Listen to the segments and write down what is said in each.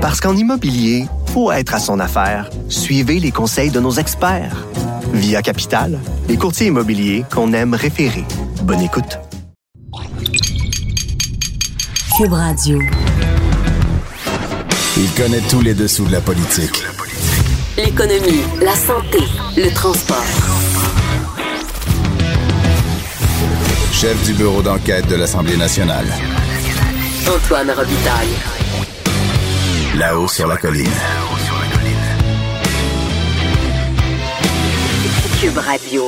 Parce qu'en immobilier, faut être à son affaire. Suivez les conseils de nos experts. Via Capital, les courtiers immobiliers qu'on aime référer. Bonne écoute. Cube Radio. Il connaît tous les dessous de la politique. L'économie, la santé, le transport. Chef du bureau d'enquête de l'Assemblée nationale. Antoine Robitaille. Là-haut sur la colline. Cube Radio.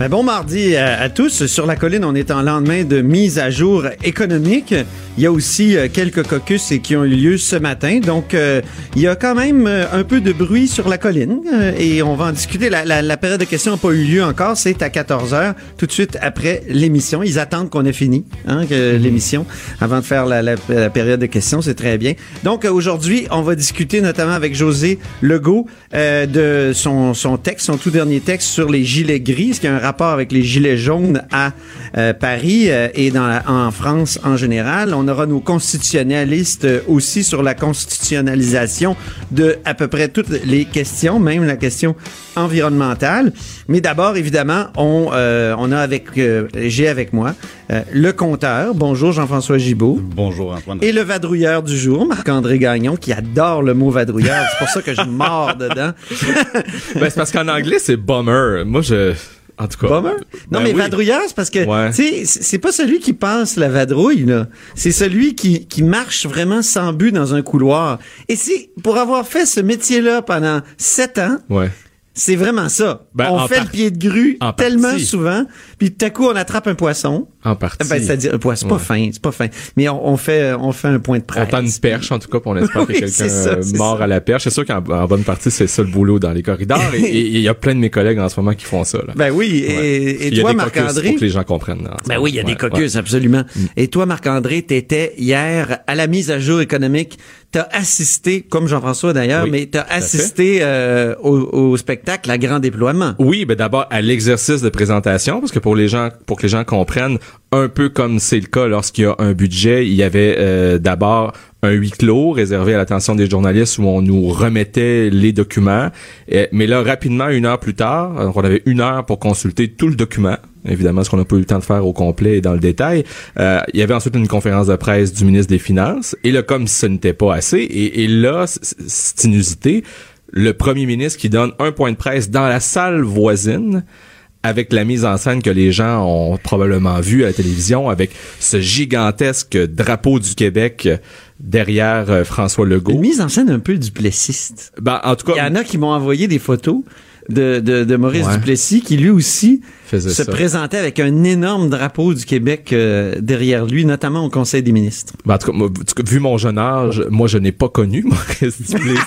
Ben bon mardi à, à tous. Sur la colline, on est en lendemain de mise à jour économique. Il y a aussi euh, quelques caucus et qui ont eu lieu ce matin. Donc, euh, il y a quand même euh, un peu de bruit sur la colline euh, et on va en discuter. La, la- la période de questions n'a pas eu lieu encore. C'est à 14 heures, tout de suite après l'émission. Ils attendent qu'on ait fini hein, que l'émission avant de faire la, la- la période de questions. C'est très bien. Donc, euh, aujourd'hui, on va discuter notamment avec José Legault euh, de son, son texte, son tout dernier texte sur les gilets gris, ce qui a un rapport avec les gilets jaunes à euh, Paris euh, et dans la- en France en général. On aura nos constitutionnalistes euh, aussi sur la constitutionnalisation de à peu près toutes les questions, même la question environnementale. Mais d'abord, évidemment, on, euh, on a avec, euh, j'ai avec moi euh, le compteur. Bonjour Jean-François Gibault. Bonjour Antoine. Et le vadrouilleur du jour, Marc-André Gagnon, qui adore le mot vadrouilleur. C'est pour ça que je mords dedans. Ben, c'est parce qu'en anglais, c'est bummer. Moi, je. En tout cas. Bummer? Non, Ben mais oui. vadrouilleur, c'est parce que, Ouais. tu sais, c'est c'est pas celui qui passe la vadrouille, là. C'est celui qui, qui marche vraiment sans but dans un couloir. Et c'est, pour avoir fait ce métier-là pendant sept ans, Ouais. c'est vraiment ça. Ben, on fait par- le pied de grue en tellement partie. souvent, puis tout à coup, on attrape un poisson. En partie. Ben, c'est-à-dire, un poisson, c'est pas fin, c'est pas fin. Mais on, on fait, on fait un point de On presse. tend une perche, en tout cas, puis on espère Oui, que quelqu'un ça, euh, mort ça. à la perche. C'est sûr qu'en en bonne partie, c'est ça le boulot dans les corridors. Et il y a plein de mes collègues en ce moment qui font ça. Là. Ben oui, Ouais. et, et toi, Marc-André? Pour que les gens comprennent. là, ce Ben oui, il y a des caucus, ouais. absolument. Et toi, Marc-André, t'étais hier à la mise à jour économique. T'as assisté, comme Jean-François d'ailleurs, Oui, mais t'as assisté euh, au, au spectacle à grand déploiement. Oui, ben d'abord à l'exercice de présentation, parce que pour les gens, pour que les gens comprennent, un peu comme c'est le cas lorsqu'il y a un budget, il y avait euh, d'abord un huis clos réservé à l'attention des journalistes où on nous remettait les documents. Mais là, rapidement, une heure plus tard, on avait une heure pour consulter tout le document. Évidemment, ce qu'on n'a pas eu le temps de faire au complet et dans le détail. Euh, il y avait ensuite une conférence de presse du ministre des Finances. Et là, comme ce n'était pas assez, et, et là, c'est inusité, le premier ministre qui donne un point de presse dans la salle voisine avec la mise en scène que les gens ont probablement vu à la télévision avec ce gigantesque drapeau du Québec derrière euh, François Une Legault. mise en scène un peu duplessiste. Ben, en tout Il y cas, en a qui m'ont envoyé des photos de, de, de Maurice Ouais. Duplessis qui lui aussi Faisait se ça. présentait avec un énorme drapeau du Québec euh, derrière lui, notamment au Conseil des ministres. ben, en tout cas, moi, en tout cas, vu mon jeune âge, moi je n'ai pas connu Maurice Duplessis.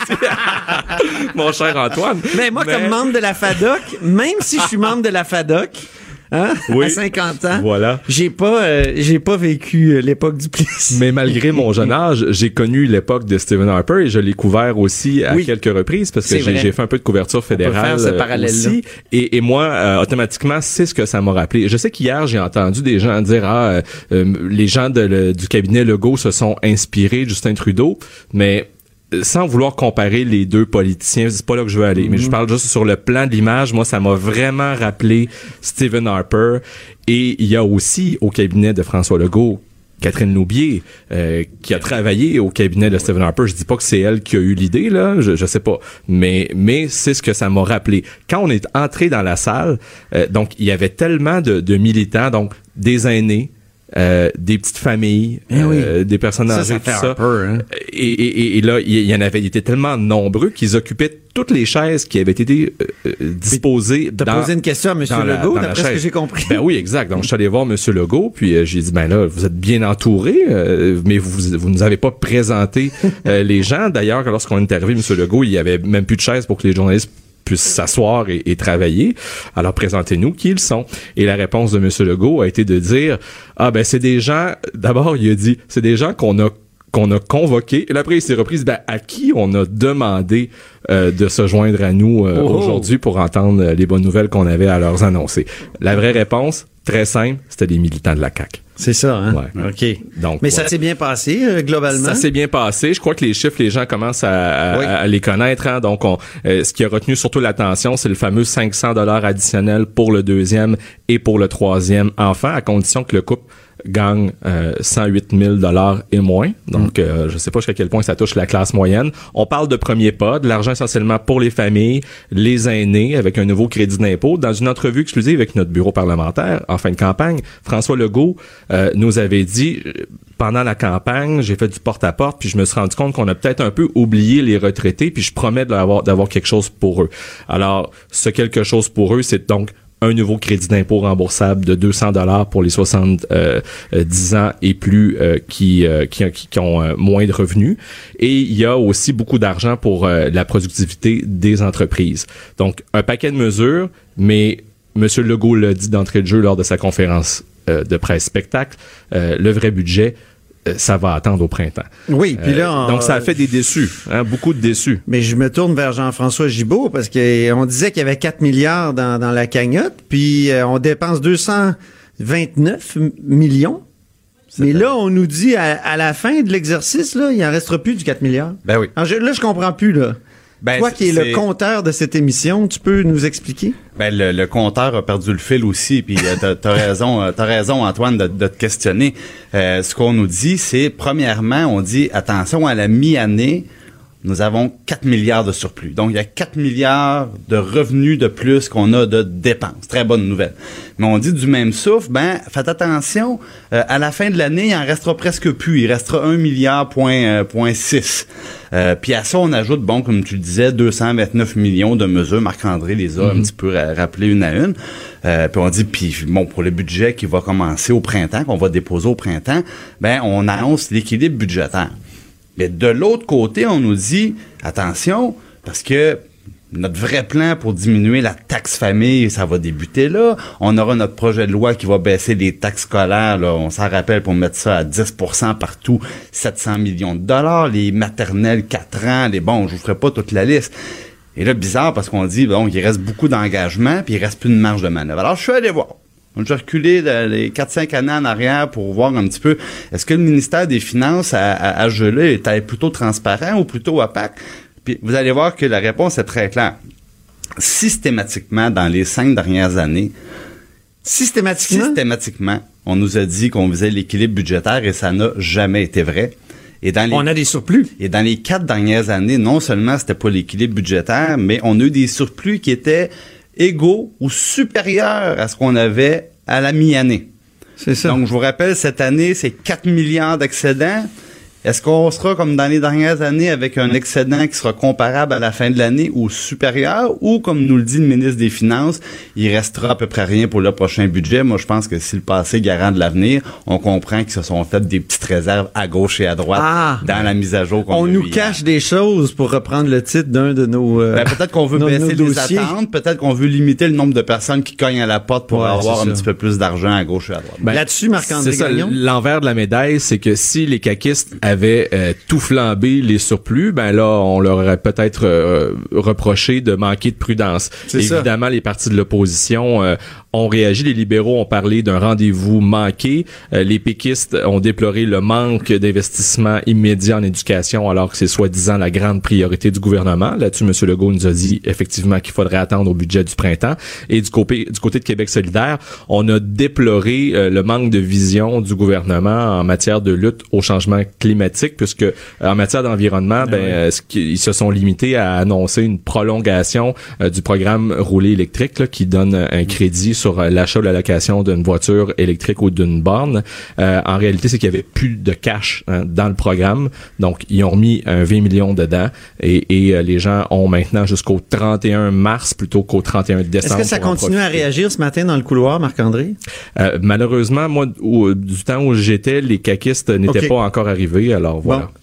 mon cher Antoine. Mais moi, comme membre de la FADOC, même si je suis membre de la FADOC, hein, Oui. à 50 ans, Voilà. j'ai pas, euh, j'ai pas vécu euh, l'époque du Plessis. Mais malgré mon jeune âge, j'ai connu l'époque de Stephen Harper et je l'ai couvert aussi à Oui. quelques reprises parce que j'ai fait un peu de couverture fédérale faire ce aussi. Et, et moi, euh, automatiquement, c'est ce que ça m'a rappelé. Je sais qu'hier, j'ai entendu des gens dire ah, euh, euh, les gens de le- du cabinet Legault se sont inspirés de Justin Trudeau, mais sans vouloir comparer les deux politiciens, c'est pas là que je veux aller, mais Mhm. je parle juste sur le plan de l'image. Moi, ça m'a vraiment rappelé Stephen Harper. Et il y a aussi au cabinet de François Legault Catherine Loubier, euh, qui a travaillé au cabinet de Stephen Harper. Je dis pas que c'est elle qui a eu l'idée, là, je, je sais pas. Mais, mais c'est ce que ça m'a rappelé. Quand on est entré dans la salle, euh, donc il y avait tellement de, de militants, donc des aînés, euh, des petites familles, Eh oui. euh, des personnes âgées, ça tout ça. Hein. Et, et, et- là, il y, en avait, ils étaient tellement nombreux qu'ils occupaient toutes les chaises qui avaient été euh, euh, disposées T'as posé une question à M. Legault, d'après ce que j'ai compris. Ben oui, exact. Donc, je suis allé voir M. Legault, puis euh, j'ai dit, ben là, vous êtes bien entouré, euh, mais vous vous nous avez pas présenté euh, les gens. D'ailleurs, lorsqu'on est arrivé, M. Legault, il y avait même plus de chaises pour que les journalistes puissent s'asseoir et, et travailler. Alors, présentez-nous qui ils sont. Et la réponse de M. Legault a été de dire, ah ben, c'est des gens, d'abord, il a dit, c'est des gens qu'on a qu'on a convoqués. Et là, après, il s'est repris, ben, à qui on a demandé euh, de se joindre à nous euh, Oh. aujourd'hui pour entendre les bonnes nouvelles qu'on avait à leur annoncer? La vraie réponse, très simple, c'était des militants de la CAQ. C'est ça, hein? Ouais. OK. Donc, Mais ça s'est bien passé, euh, globalement? Ça s'est bien passé. Je crois que les chiffres, les gens commencent à, à- Oui. à les connaître. hein. Donc, on, euh, ce qui a retenu surtout l'attention, c'est le fameux 500 dollars additionnel pour le deuxième et pour le troisième enfant, à condition que le couple gagne euh, 108 000 dollars et moins. Donc, euh, je sais pas jusqu'à quel point ça touche la classe moyenne. On parle de premier pas, de l'argent essentiellement pour les familles, les aînés, avec un nouveau crédit d'impôt. Dans une entrevue exclusive avec notre bureau parlementaire en fin de campagne, François Legault euh, nous avait dit euh, pendant la campagne, j'ai fait du porte-à-porte, puis je me suis rendu compte qu'on a peut-être un peu oublié les retraités, puis je promets d'avoir quelque chose pour eux. Alors, ce quelque chose pour eux, c'est donc un nouveau crédit d'impôt remboursable de 200 dollars pour les 70 ans et plus euh, qui, euh, qui, qui- qui ont euh, moins de revenus. Et il y a aussi beaucoup d'argent pour euh, la productivité des entreprises. Donc, un paquet de mesures, mais M. Legault l'a dit d'entrée de jeu lors de sa conférence euh, de presse spectacle, euh, le vrai budget, euh, ça va attendre au printemps. Oui, puis là... Euh, on- donc, ça a fait des déçus, hein, beaucoup de déçus. Mais je me tourne vers Jean-François Gibault parce que on disait qu'il y avait 4 milliards dans, dans la cagnotte, puis euh, on dépense 229 m- millions. Mais là, on nous dit à, à la fin de l'exercice, là, il en restera plus du 4 milliards. Ben oui. Alors, je- là, je comprends plus, là. Ben, Toi qui es le compteur de cette émission, tu peux nous expliquer? Ben, le, le compteur a perdu le fil aussi, puis euh, t'as, t'as raison, euh, t'as raison Antoine de, de te questionner. Euh, ce qu'on nous dit, c'est premièrement, on dit attention à la mi-année, nous avons 4 milliards de surplus. Donc il y a 4 milliards de revenus de plus qu'on a de dépenses. Très bonne nouvelle. Mais on dit du même souffle, ben faites attention, euh, à la fin de l'année, il en restera presque plus. Il restera 1 milliard point, euh, point 6. Euh, puis à ça, on ajoute, bon, comme tu le disais, 229 millions de mesures. Marc-André les a un petit peu ra- rappelées une à une. Euh, puis on dit, puis bon, pour le budget qui va commencer au printemps, qu'on va déposer au printemps, ben on annonce l'équilibre budgétaire. Mais de l'autre côté, on nous dit, attention, parce que notre vrai plan pour diminuer la taxe famille, ça va débuter là. On aura notre projet de loi qui va baisser les taxes scolaires. Là. On s'en rappelle pour mettre ça à 10% partout, 700 millions de dollars. Les maternelles, 4 ans, les bons, je vous ferai pas toute la liste. Et là, bizarre parce qu'on dit, bon, il reste beaucoup d'engagement, puis il reste plus de marge de manœuvre. Alors, je suis allé voir. J'ai reculé de- les 4-5 années en arrière pour voir un petit peu, est-ce que le ministère des Finances à, à, à gelé était plutôt transparent ou plutôt opaque? Puis vous allez voir que la réponse est très claire. Systématiquement, dans les cinq dernières années, Systématiquement? systématiquement, on nous a dit qu'on faisait l'équilibre budgétaire et ça n'a jamais été vrai. Et dans les On a des surplus. et dans les quatre dernières années, non seulement c'était pas l'équilibre budgétaire, mais on a eu des surplus qui étaient égaux ou supérieurs à ce qu'on avait à la mi-année. C'est ça. Donc, je vous rappelle, cette année, c'est 4 milliards d'excédents. Est-ce qu'on sera comme dans les dernières années avec un excédent qui sera comparable à la fin de l'année ou supérieur? Ou comme nous le dit le ministre des Finances, il restera à peu près rien pour le prochain budget. Moi, je pense que si le passé garant de l'avenir, on comprend qu'ils se sont fait des petites réserves à gauche et à droite Ah! dans la mise à jour qu'on on a nous hier. cache des choses pour reprendre le titre d'un de nos. euh, Ben, peut-être qu'on veut baisser nos les attentes, peut-être qu'on veut limiter le nombre de personnes qui cognent à la porte pour Ouais, avoir un ça. petit peu plus d'argent à gauche et à droite. Ben, Là-dessus, Marc-André l'envers de la médaille, c'est que si les caquistes avaient euh, tout flambé les surplus, ben là, on leur aurait peut-être euh, reproché de manquer de prudence. Ça. Évidemment, les partis de l'opposition euh, ont réagi. Les libéraux ont parlé d'un rendez-vous manqué. Euh, les péquistes ont déploré le manque d'investissement immédiat en éducation, alors que c'est soi-disant la grande priorité du gouvernement. Là-dessus, M. Legault nous a dit effectivement qu'il faudrait attendre au budget du printemps. Et du côté, du côté de Québec solidaire, on a déploré le manque de vision du gouvernement en matière de lutte au changement climatique, puisque euh, en matière d'environnement, ben, euh, ce qui- ils se sont limités à annoncer une prolongation euh, du programme roulé électrique là, qui donne un crédit sur euh, l'achat ou la location d'une voiture électrique ou d'une borne. Euh, en réalité, c'est qu'il y avait plus de cash hein, dans le programme, donc ils ont remis un 20 millions dedans et, et, euh, les gens ont maintenant jusqu'au 31 mars plutôt qu'au 31 Est-ce décembre. que ça continue à réagir ce matin dans le couloir, Marc-André? Euh, malheureusement, moi, au- du temps où j'étais, les caquistes n'étaient pas encore arrivés,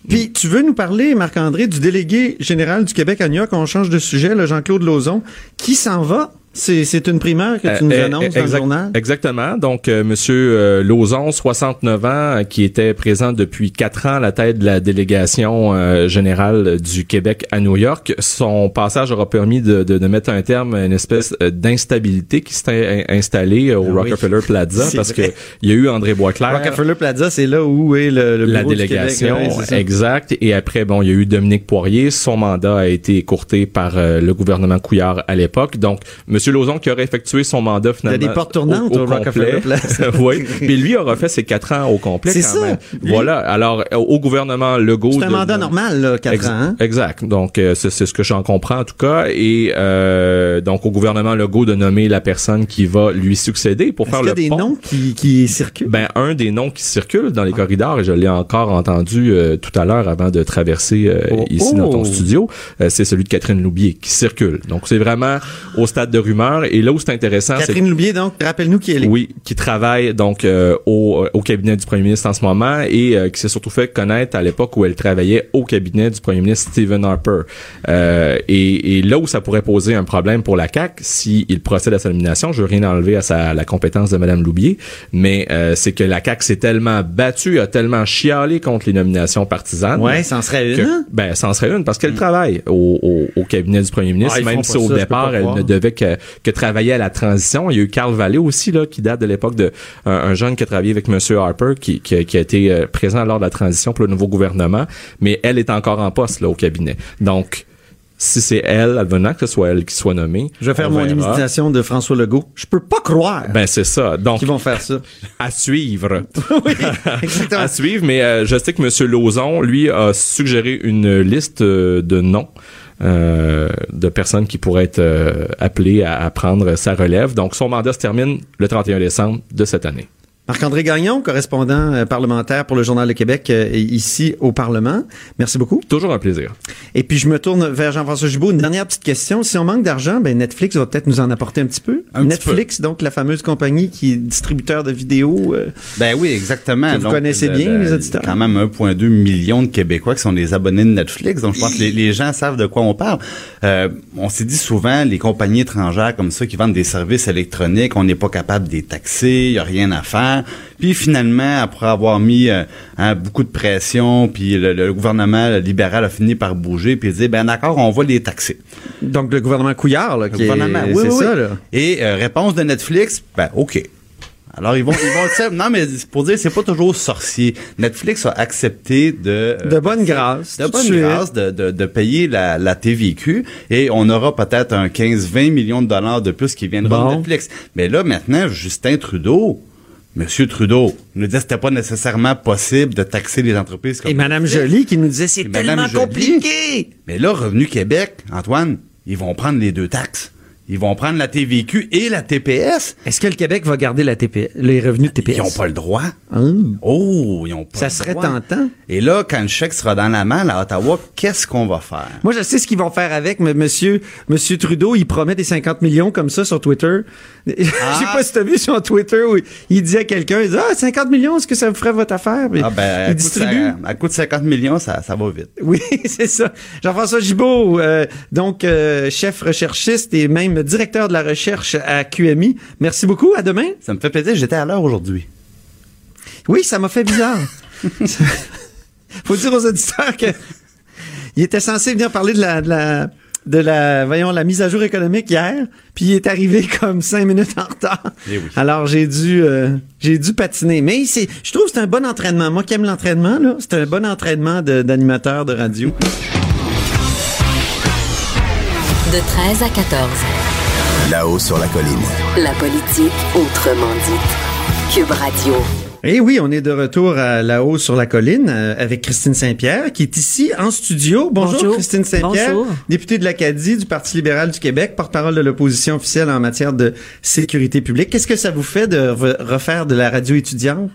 Puis tu veux nous parler, Marc-André, du délégué général du Québec à New York? On change de sujet, le Jean-Claude Lauzon, qui s'en va C'est une primeur que tu nous Euh, annonces euh, dans le exact- journal? Exactement. Donc, euh, Monsieur euh, Lauzon, 69 ans, euh, qui était présent depuis quatre ans à la tête de la délégation euh, générale du Québec à New York. Son passage aura permis de, de, de mettre un terme à une espèce d'instabilité qui in- installée au Ah oui. Rockefeller Plaza parce vrai. que il y a eu André Boisclair. Rockefeller Plaza, c'est là où est le, le la bureau du délégation, Québec. Ouais, exact. Et après, bon, il y a eu Dominique Poirier. Son mandat a été écourté par euh, le gouvernement Couillard à l'époque. Donc, Monsieur Lauzon qui aurait effectué son mandat finalement des portes tournantes au Rockefeller Place. oui. Mais lui aura fait ses quatre ans au complet C'est ça. même. Voilà. Alors, au gouvernement Legault. C'est un de- mandat normal, là, 4 Ex- ans. hein? Exact. Donc, euh, c'est ce que j'en comprends en tout cas. Et euh, donc, au gouvernement Legault de nommer la personne qui va lui succéder pour faire qu'il y le a des noms qui, qui circulent? Ben un des noms qui circulent dans les corridors et je l'ai encore entendu euh, tout à l'heure avant de traverser euh, Oh, ici dans ton oh. studio, euh, c'est celui de Catherine Loubier qui circule. Donc c'est vraiment au stade de rumeur et là où c'est intéressant c'est Catherine Loubier, donc, rappelle-nous qui elle est. oui, qui travaille donc euh, au, au cabinet du premier ministre en ce moment et euh, qui s'est surtout fait connaître à l'époque où elle travaillait au cabinet du premier ministre Stephen Harper. Euh, et, et là où ça pourrait poser un problème pour la CAC s'il procède à sa nomination, je veux rien enlever à sa, la compétence de Madame Loubier, mais euh, c'est que la CAC s'est tellement battue, a tellement chialé contre les nominations partisanes. Ouais, ça en serait une. que- hein? ben, ça en serait une parce qu'elle travaille au, au, au cabinet du premier ministre, Ah, ils même si au départ elle ne devait que, que travailler à la transition. Il y a eu Carl Vallée aussi là qui date de l'époque de un, un jeune qui a travaillé avec Monsieur Harper qui, qui, a- qui a été euh, présent lors de la transition pour le nouveau gouvernement, mais elle est encore en poste là au cabinet. Donc si c'est elle, advenant que ce soit elle qui soit nommée, Je vais faire on mon imitation de François Legault. Je peux pas croire Ben c'est ça. Donc qu'ils vont faire ça. à suivre. oui, exactement. à suivre, mais euh, je sais que M. Lauzon, lui, a suggéré une liste euh, de noms euh, de personnes qui pourraient être euh, appelées à, à prendre sa relève. Donc, son mandat se termine le 31 décembre de cette année. Marc-André Gagnon, correspondant euh, parlementaire pour le Journal de Québec euh, ici au Parlement. Merci beaucoup. Toujours un plaisir. Et puis je me tourne vers Jean-François Gibault. Une dernière petite question. Si on manque d'argent, ben Netflix va peut-être nous en apporter un petit peu. Un petit Netflix, donc la fameuse compagnie qui est distributeur de vidéos. euh, Ben oui, exactement. Que vous connaissez bien, les auditeurs. Quand même 1,2 million de Québécois qui sont des abonnés de Netflix. Donc, je pense que les, les gens savent de quoi on parle. Euh, on s'est dit souvent, les compagnies étrangères comme ça qui vendent des services électroniques, on n'est pas capable de les taxer, il n'y a rien à faire. Puis finalement, après avoir mis euh, hein, beaucoup de pression, puis le, le gouvernement libéral a fini par bouger, puis dit, ben d'accord, on va les taxer. donc le gouvernement Couillard, là, Le est- gouvernement, oui, c'est oui, ça là. Et euh, réponse de Netflix, ben OK. Alors ils vont, ils vont non mais pour dire c'est pas toujours sorcier. Netflix a accepté de euh, De bonne grâce. de bonne grâce de, de, de payer la, la TVQ et on aura peut-être un 15-20 millions de dollars de plus qui viendront Bon. de Netflix. Mais là maintenant Justin Trudeau, Monsieur Trudeau nous disait que c'était pas nécessairement possible de taxer les entreprises comme Et Madame Netflix. Jolie qui nous disait c'est tellement compliqué. Mais là, Revenu Québec, Antoine, ils vont prendre les deux taxes. Ils vont prendre la TVQ et la TPS. Est-ce que le Québec va garder la TP, les revenus de TPS? Ils n'ont pas le droit. Ah. Oh, ils ont pas Ça le serait droit. tentant. Et là, quand le chèque sera dans la main à Ottawa, qu'est-ce qu'on va faire? Moi, je sais ce qu'ils vont faire avec, mais monsieur, monsieur Trudeau, il promet des 50 millions comme ça sur Twitter. Je sais pas si t'as vu sur Twitter où il dit à quelqu'un, il dit, ah, 50 millions, est-ce que ça vous ferait votre affaire? Ah ben, à il distribue. coup de 50 millions, ça, ça va vite. Oui, c'est ça. Jean-François Gibault, euh, donc euh, chef recherchiste et même directeur de la recherche à QMI. Merci beaucoup. À demain. Ça me fait plaisir, j'étais à l'heure aujourd'hui. Oui, ça m'a fait bizarre. Faut dire aux auditeurs que il était censé venir parler de la, de la, de la, voyons, la mise à jour économique hier, puis il est arrivé comme cinq minutes en retard. Eh oui. Alors j'ai dû, euh, j'ai dû patiner. Mais c'est, je trouve que c'est un bon entraînement. Moi qui aime l'entraînement, là, c'est un bon entraînement de- d'animateur de radio. De 13 à 14. Là-haut sur la colline. La politique autrement dite. Cube Radio. Eh oui, on est de retour à la haut sur la colline euh, avec Christine Saint-Pierre qui est ici en studio. Bonjour, Bonjour. Christine Saint-Pierre, députée de l'Acadie du Parti libéral du Québec, porte-parole de l'opposition officielle en matière de sécurité publique. Qu'est-ce que ça vous fait de re- refaire de la radio étudiante?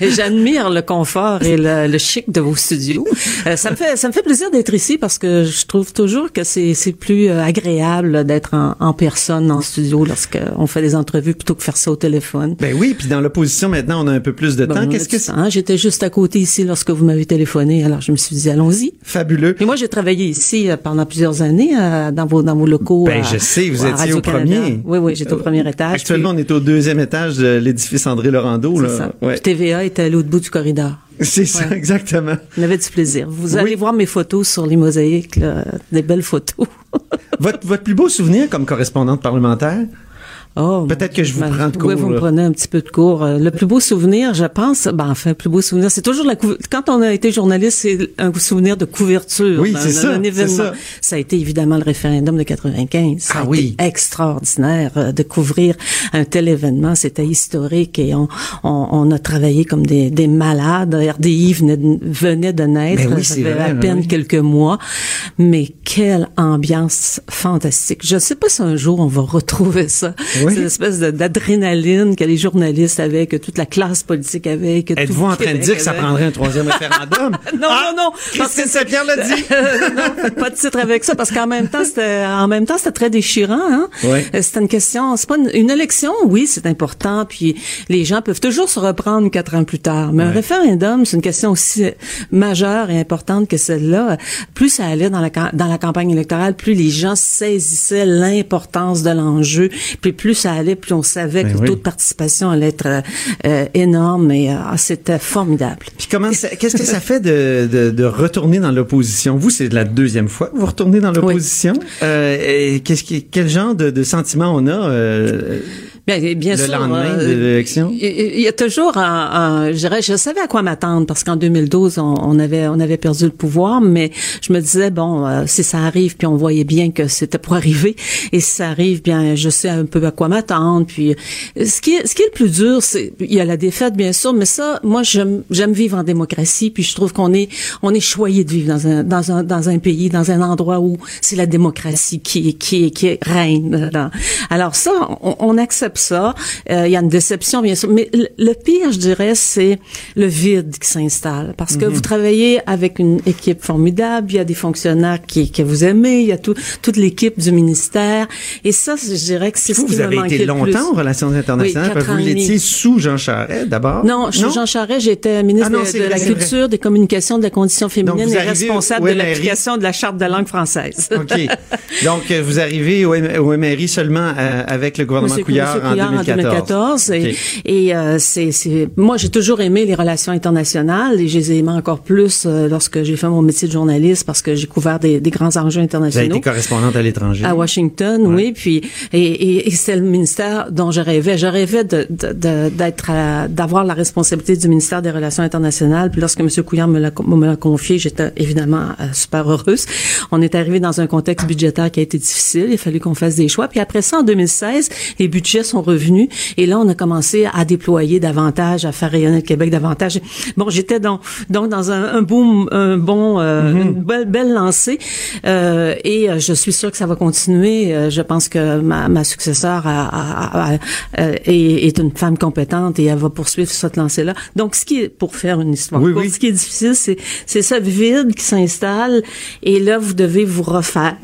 Et J'admire le confort et le, le chic de vos studios. Euh, ça me fait ça me fait plaisir d'être ici parce que je trouve toujours que c'est c'est plus euh, agréable d'être en, en personne en studio lorsque on fait des entrevues plutôt que faire ça au téléphone. Ben oui, puis dans l'opposition maintenant, on a un peu plus de Bon, temps. Qu'est-ce que c'est? temps. J'étais juste à côté ici lorsque vous m'avez téléphoné, alors je me suis dit allons-y. Fabuleux. Et moi, j'ai travaillé ici euh, pendant plusieurs années euh, dans vos dans vos locaux. Ben, à- je sais, vous étiez au premier. Oui, oui, j'étais au premier étage. Actuellement, on est au deuxième étage de l'édifice André Laurando. Là. c'est ça. Ouais. TVA était à l'autre bout du corridor. C'est ça, Ouais. exactement. On avait du plaisir. Vous Oui. allez voir mes photos sur les mosaïques, là, des belles photos. Votre, votre plus beau souvenir comme correspondante parlementaire? Oh, Peut-être que je vous ben, prends de cours, Oui, vous me là. prenez un petit peu de cours. Euh, Le plus beau souvenir, je pense, ben enfin, le plus beau souvenir, c'est toujours la quand on a été journaliste, c'est un souvenir de couverture. Oui, c'est ça, événement. c'est ça. Ça a été évidemment le référendum de 95. Ça Ah a oui. été extraordinaire euh, de couvrir un tel événement. C'était historique et on, on, on a travaillé comme des, des malades. RDI venait de, venait de naître. Ben oui, Ça fait vrai, à oui. peine quelques mois. Mais quelle ambiance fantastique. Je ne sais pas si un jour on va retrouver ça. Oui. Cette espèce d'adrénaline que les journalistes avaient, que toute la classe politique avait. Êtes-vous en train de dire que ça prendrait un troisième référendum? Non, Ah, non, non. parce Christine Saint-Pierre l'a dit. non, pas de titre avec ça parce qu'en même temps, c'était, en même temps, c'était très déchirant, hein. Ouais. Euh, C'était une question, c'est pas une, une élection, oui, c'est important, puis les gens peuvent toujours se reprendre quatre ans plus tard. Mais un référendum, c'est une question aussi majeure et importante que celle-là. Plus ça allait dans la, dans la campagne électorale, plus les gens saisissaient l'importance de l'enjeu, puis plus ça allait, plus on savait Ben que le oui. taux de participation allait être euh, euh, énorme et euh, c'était formidable. Puis comment qu'est-ce que ça fait de, de, de retourner dans l'opposition? Vous, c'est la deuxième fois que vous retournez dans l'opposition. Euh, et qu'est-ce qui, quel genre de, de sentiment on a euh, Bien, bien le sûr. lendemain euh, de l'élection? Il y a toujours un, un- je dirais, je savais à quoi m'attendre parce qu'en 2012 on, on avait on avait perdu le pouvoir, mais je me disais bon euh, si ça arrive puis on voyait bien que c'était pour arriver et si ça arrive bien je sais un peu à quoi m'attendre puis euh, ce qui est ce qui est le plus dur c'est il y a la défaite bien sûr mais ça moi j'aime j'aime vivre en démocratie puis je trouve qu'on est on est choyé de vivre dans un dans un dans un pays dans un endroit où c'est la démocratie qui qui qui règne dans- alors ça on, on accepte ça Euh, il y a une déception bien sûr mais le, le pire je dirais c'est le vide qui s'installe parce que vous travaillez avec une équipe formidable il y a des fonctionnaires qui que vous aimez il y a tout, toute l'équipe du ministère et ça je dirais que c'est ce Vous, qui vous avez été longtemps aux relations internationales. Oui, parce que quatre vous l'étiez sous Jean Charest d'abord. Non, suis Jean Charest, j'étais ministre Ah non, de- la vrai. Culture, des Communications, de la Condition féminine et responsable de l'application de la Charte de langue française. OK. Donc, euh, vous arrivez au, M- au MRI seulement euh, avec le gouvernement Monsieur Couillard, Monsieur en Couillard 2014. Et, euh, c'est, c'est, moi, j'ai toujours aimé les relations internationales et je les ai aimées encore plus euh, lorsque j'ai fait mon métier de journaliste parce que j'ai couvert des, des grands enjeux Vous avez internationaux. été correspondante à l'étranger. À Washington, oui, puis et, et, et c'est le ministère dont je rêvais. Je rêvais de, de, de- d'être, à- d'avoir la responsabilité du ministère des Relations internationales. Puis lorsque M. Couillard me l'a, me l'a confié, j'étais évidemment euh, super heureuse. On est arrivé dans un contexte budgétaire qui a été difficile. Il a fallu qu'on fasse des choix. Puis après ça, en 2016, les budgets sont revenus et là, on a commencé à déployer davantage, à faire rayonner le Québec davantage. Bon, j'étais dans, donc dans un, un boom, un bon, euh, une belle, belle lancée. Euh, et euh, je suis sûre que ça va continuer. Euh, je pense que ma, ma successeur a- a- a- euh, est, est une femme compétente et elle va poursuivre cette lancée-là. Donc, ce qui est, pour faire une histoire Oui, courte, oui. ce qui est difficile, c'est, c'est ce vide qui s'installe et là, vous devez vous refaire,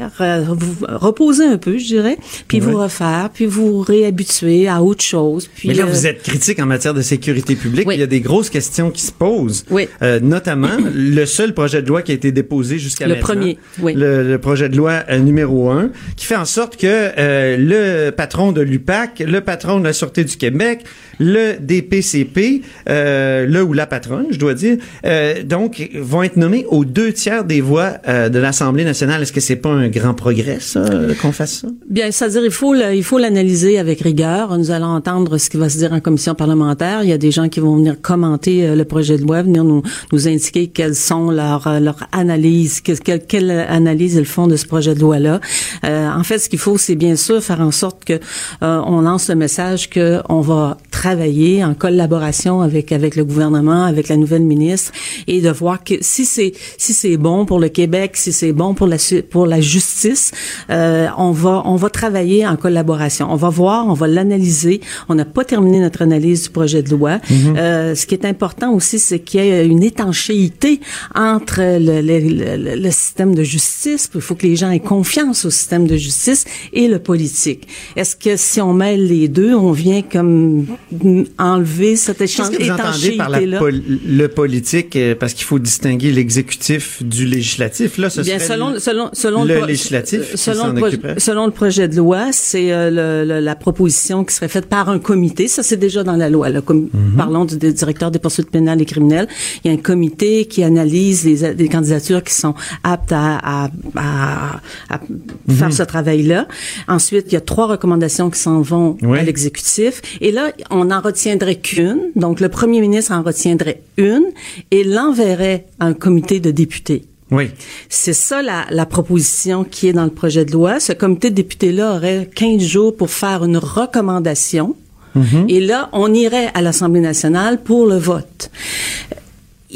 vous reposer un peu, je dirais, puis Oui. vous refaire, puis vous réhabituer à autre chose. Puis, Mais là, euh, vous êtes critique en matière de sécurité publique. Oui. Il y a des grosses questions qui se posent. Oui. Euh, notamment, le seul projet de loi qui a été déposé jusqu'à Le maintenant. premier, oui. Le, le projet de loi euh, numéro un, qui fait en sorte que le patron de l'UPAC, le patron de la Sûreté du Québec, le DPCP, le ou la patronne, je dois dire, donc, vont être nommés aux deux tiers des voix de l'Assemblée nationale. Est-ce que c'est pas un grand progrès, ça, qu'on fasse ça? Bien, c'est-à-dire il faut le- il faut l'analyser avec rigueur. Nous allons entendre ce qui va se dire en commission parlementaire. Il y a des gens qui vont venir commenter euh, le projet de loi, venir nous nous indiquer quelles sont leurs euh, leurs analyses, que- quelle, quelle analyse ils font de ce projet de loi là. en fait, ce qu'il faut, c'est bien sûr faire en sorte que euh, on lance le message que on va travailler en collaboration avec avec le gouvernement, avec la nouvelle ministre, et de voir que si c'est si c'est bon pour le Québec, si c'est bon pour la pour la justice, euh, on va on va travailler en collaboration. On va voir, on va l'analyser. On n'a pas terminé notre analyse du projet de loi. Mhm. Euh, ce qui est important aussi, c'est qu'il y ait une étanchéité entre le, le, le, le système de justice. Il faut que les gens aient confiance au système de justice et le politique. Est-ce que si on mêle les deux, on vient comme enlever cette Qu'est-ce que vous entendez par la étanchéité-là? pol- le politique euh, parce qu'il faut distinguer l'exécutif du législatif là ce Bien, serait selon, le- selon, selon le législatif selon selon projet de loi, c'est euh, la proposition qui serait faite par un comité. Ça, c'est déjà dans la loi. Com- Mhm. Parlons du, du directeur des poursuites pénales et criminelles. Il y a un comité qui analyse les, les candidatures qui sont aptes à, à, à- à Mhm. faire ce travail-là. Ensuite, il y a trois recommandations qui s'en vont Oui. à l'exécutif. Et là, on n'en retiendrait qu'une. Donc, le premier ministre en retiendrait une et l'enverrait à un comité de députés. Oui C'est ça la, la proposition qui est dans le projet de loi. Ce comité de députés-là aurait 15 jours pour faire une recommandation. Et là, on irait à l'Assemblée nationale pour le vote.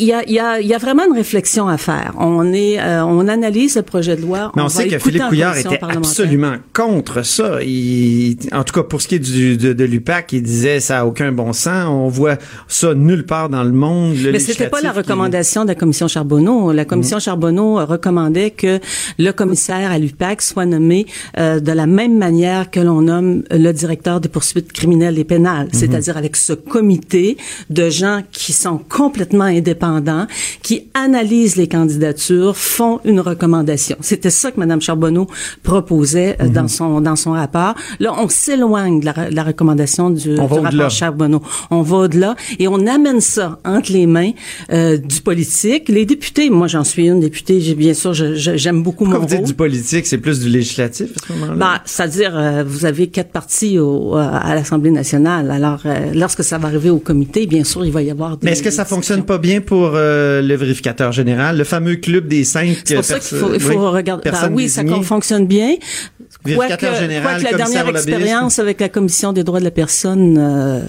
Il y, a, y a, y a vraiment une réflexion à faire. On est, euh, on analyse le projet de loi. mais on, va sait que Philippe Couillard était absolument contre ça. Il, en tout cas, pour ce qui est du, de, de l'UPAC, il disait ça a aucun bon sens. On voit ça nulle part dans le monde. Le Mais c'était pas la qui- recommandation de la commission Charbonneau. La commission Charbonneau euh, recommandait que le commissaire à l'UPAC soit nommé euh, de la même manière que l'on nomme le directeur des poursuites criminelles et pénales, c'est-à-dire avec ce comité de gens qui sont complètement indépendants, qui analysent les candidatures, font une recommandation. C'était ça que Mme Charbonneau proposait euh, dans son dans son rapport. Là, on s'éloigne de la, de la recommandation du, rapport Charbonneau. On va au-delà et on amène ça entre les mains euh, du politique. Les députés, moi j'en suis une députée, j'ai bien sûr, j'aime beaucoup Pourquoi mon vous dites rôle. du politique, c'est plus du législatif à ce moment-là? Bah, c'est-à-dire, euh, vous avez quatre partis au, à l'Assemblée nationale. Alors, euh, lorsque ça va arriver au comité, bien sûr, il va y avoir des. mais est-ce que ça fonctionne pas bien pour euh, le vérificateur général, le fameux club des cinq C'est pour ça qu'il faut, il faut oui, regarder. Ben oui, ça fonctionne bien. Vérificateur Quoique- général, quoique la dernière expérience avec la commission des droits de la personne, euh,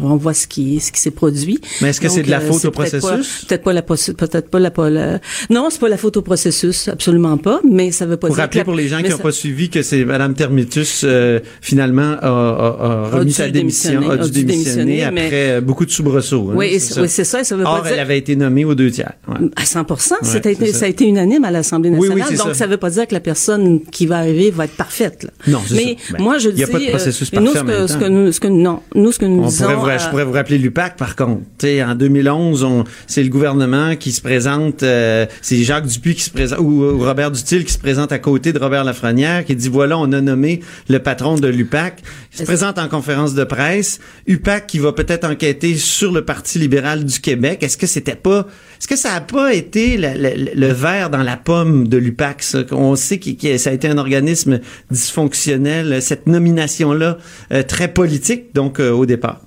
on voit ce qui ce qui s'est produit. Mais est-ce que c'est de la euh, faute c'est au processus? Peut-être pas la peut-être pas la, pas la- non, c'est pas la faute au processus, absolument pas. Mais ça veut pas Pour dire. rappeler que la- pour les gens qui n'ont ça- pas suivi que c'est Madame Termitus euh, finalement a, a- a remis sa démission, a dû démissionner après mais- euh, beaucoup de soubresauts. hein, Oui, c'est oui, ça. et Ça veut Or, pas dire. Avait été nommée aux deux tiers. ouais. À 100 Ouais, C'était- ça. a été unanime à l'Assemblée Oui, oui, nationale. donc, ça. ça. veut pas dire que la personne qui va arriver va être parfaite. Là. Non, c'est Mais ça. Ben, moi, je il y a dis, pas de processus euh, nous, parfait ce en même que, ce temps. que nous, ce que non, nous, ce que nous On disons. pourrait vous, je euh, pourrais vous rappeler l'UPAC, par contre. T'sais, en 2011, on, c'est le gouvernement qui se présente, euh, c'est Jacques Dupuis qui se présente, ou, ou Robert Dutil qui se présente à côté de Robert Lafrenière, qui dit, voilà, on a nommé le patron de l'UPAC. Se présente en conférence de presse. UPAC qui va peut-être enquêter sur le Parti libéral du Québec. Est-ce que c'était pas, est-ce que ça a pas été le, le, le verre dans la pomme de l'UPAC, ça? On sait que, que ça a été un organisme dysfonctionnel, cette nomination-là, euh, très politique, donc, euh, au départ.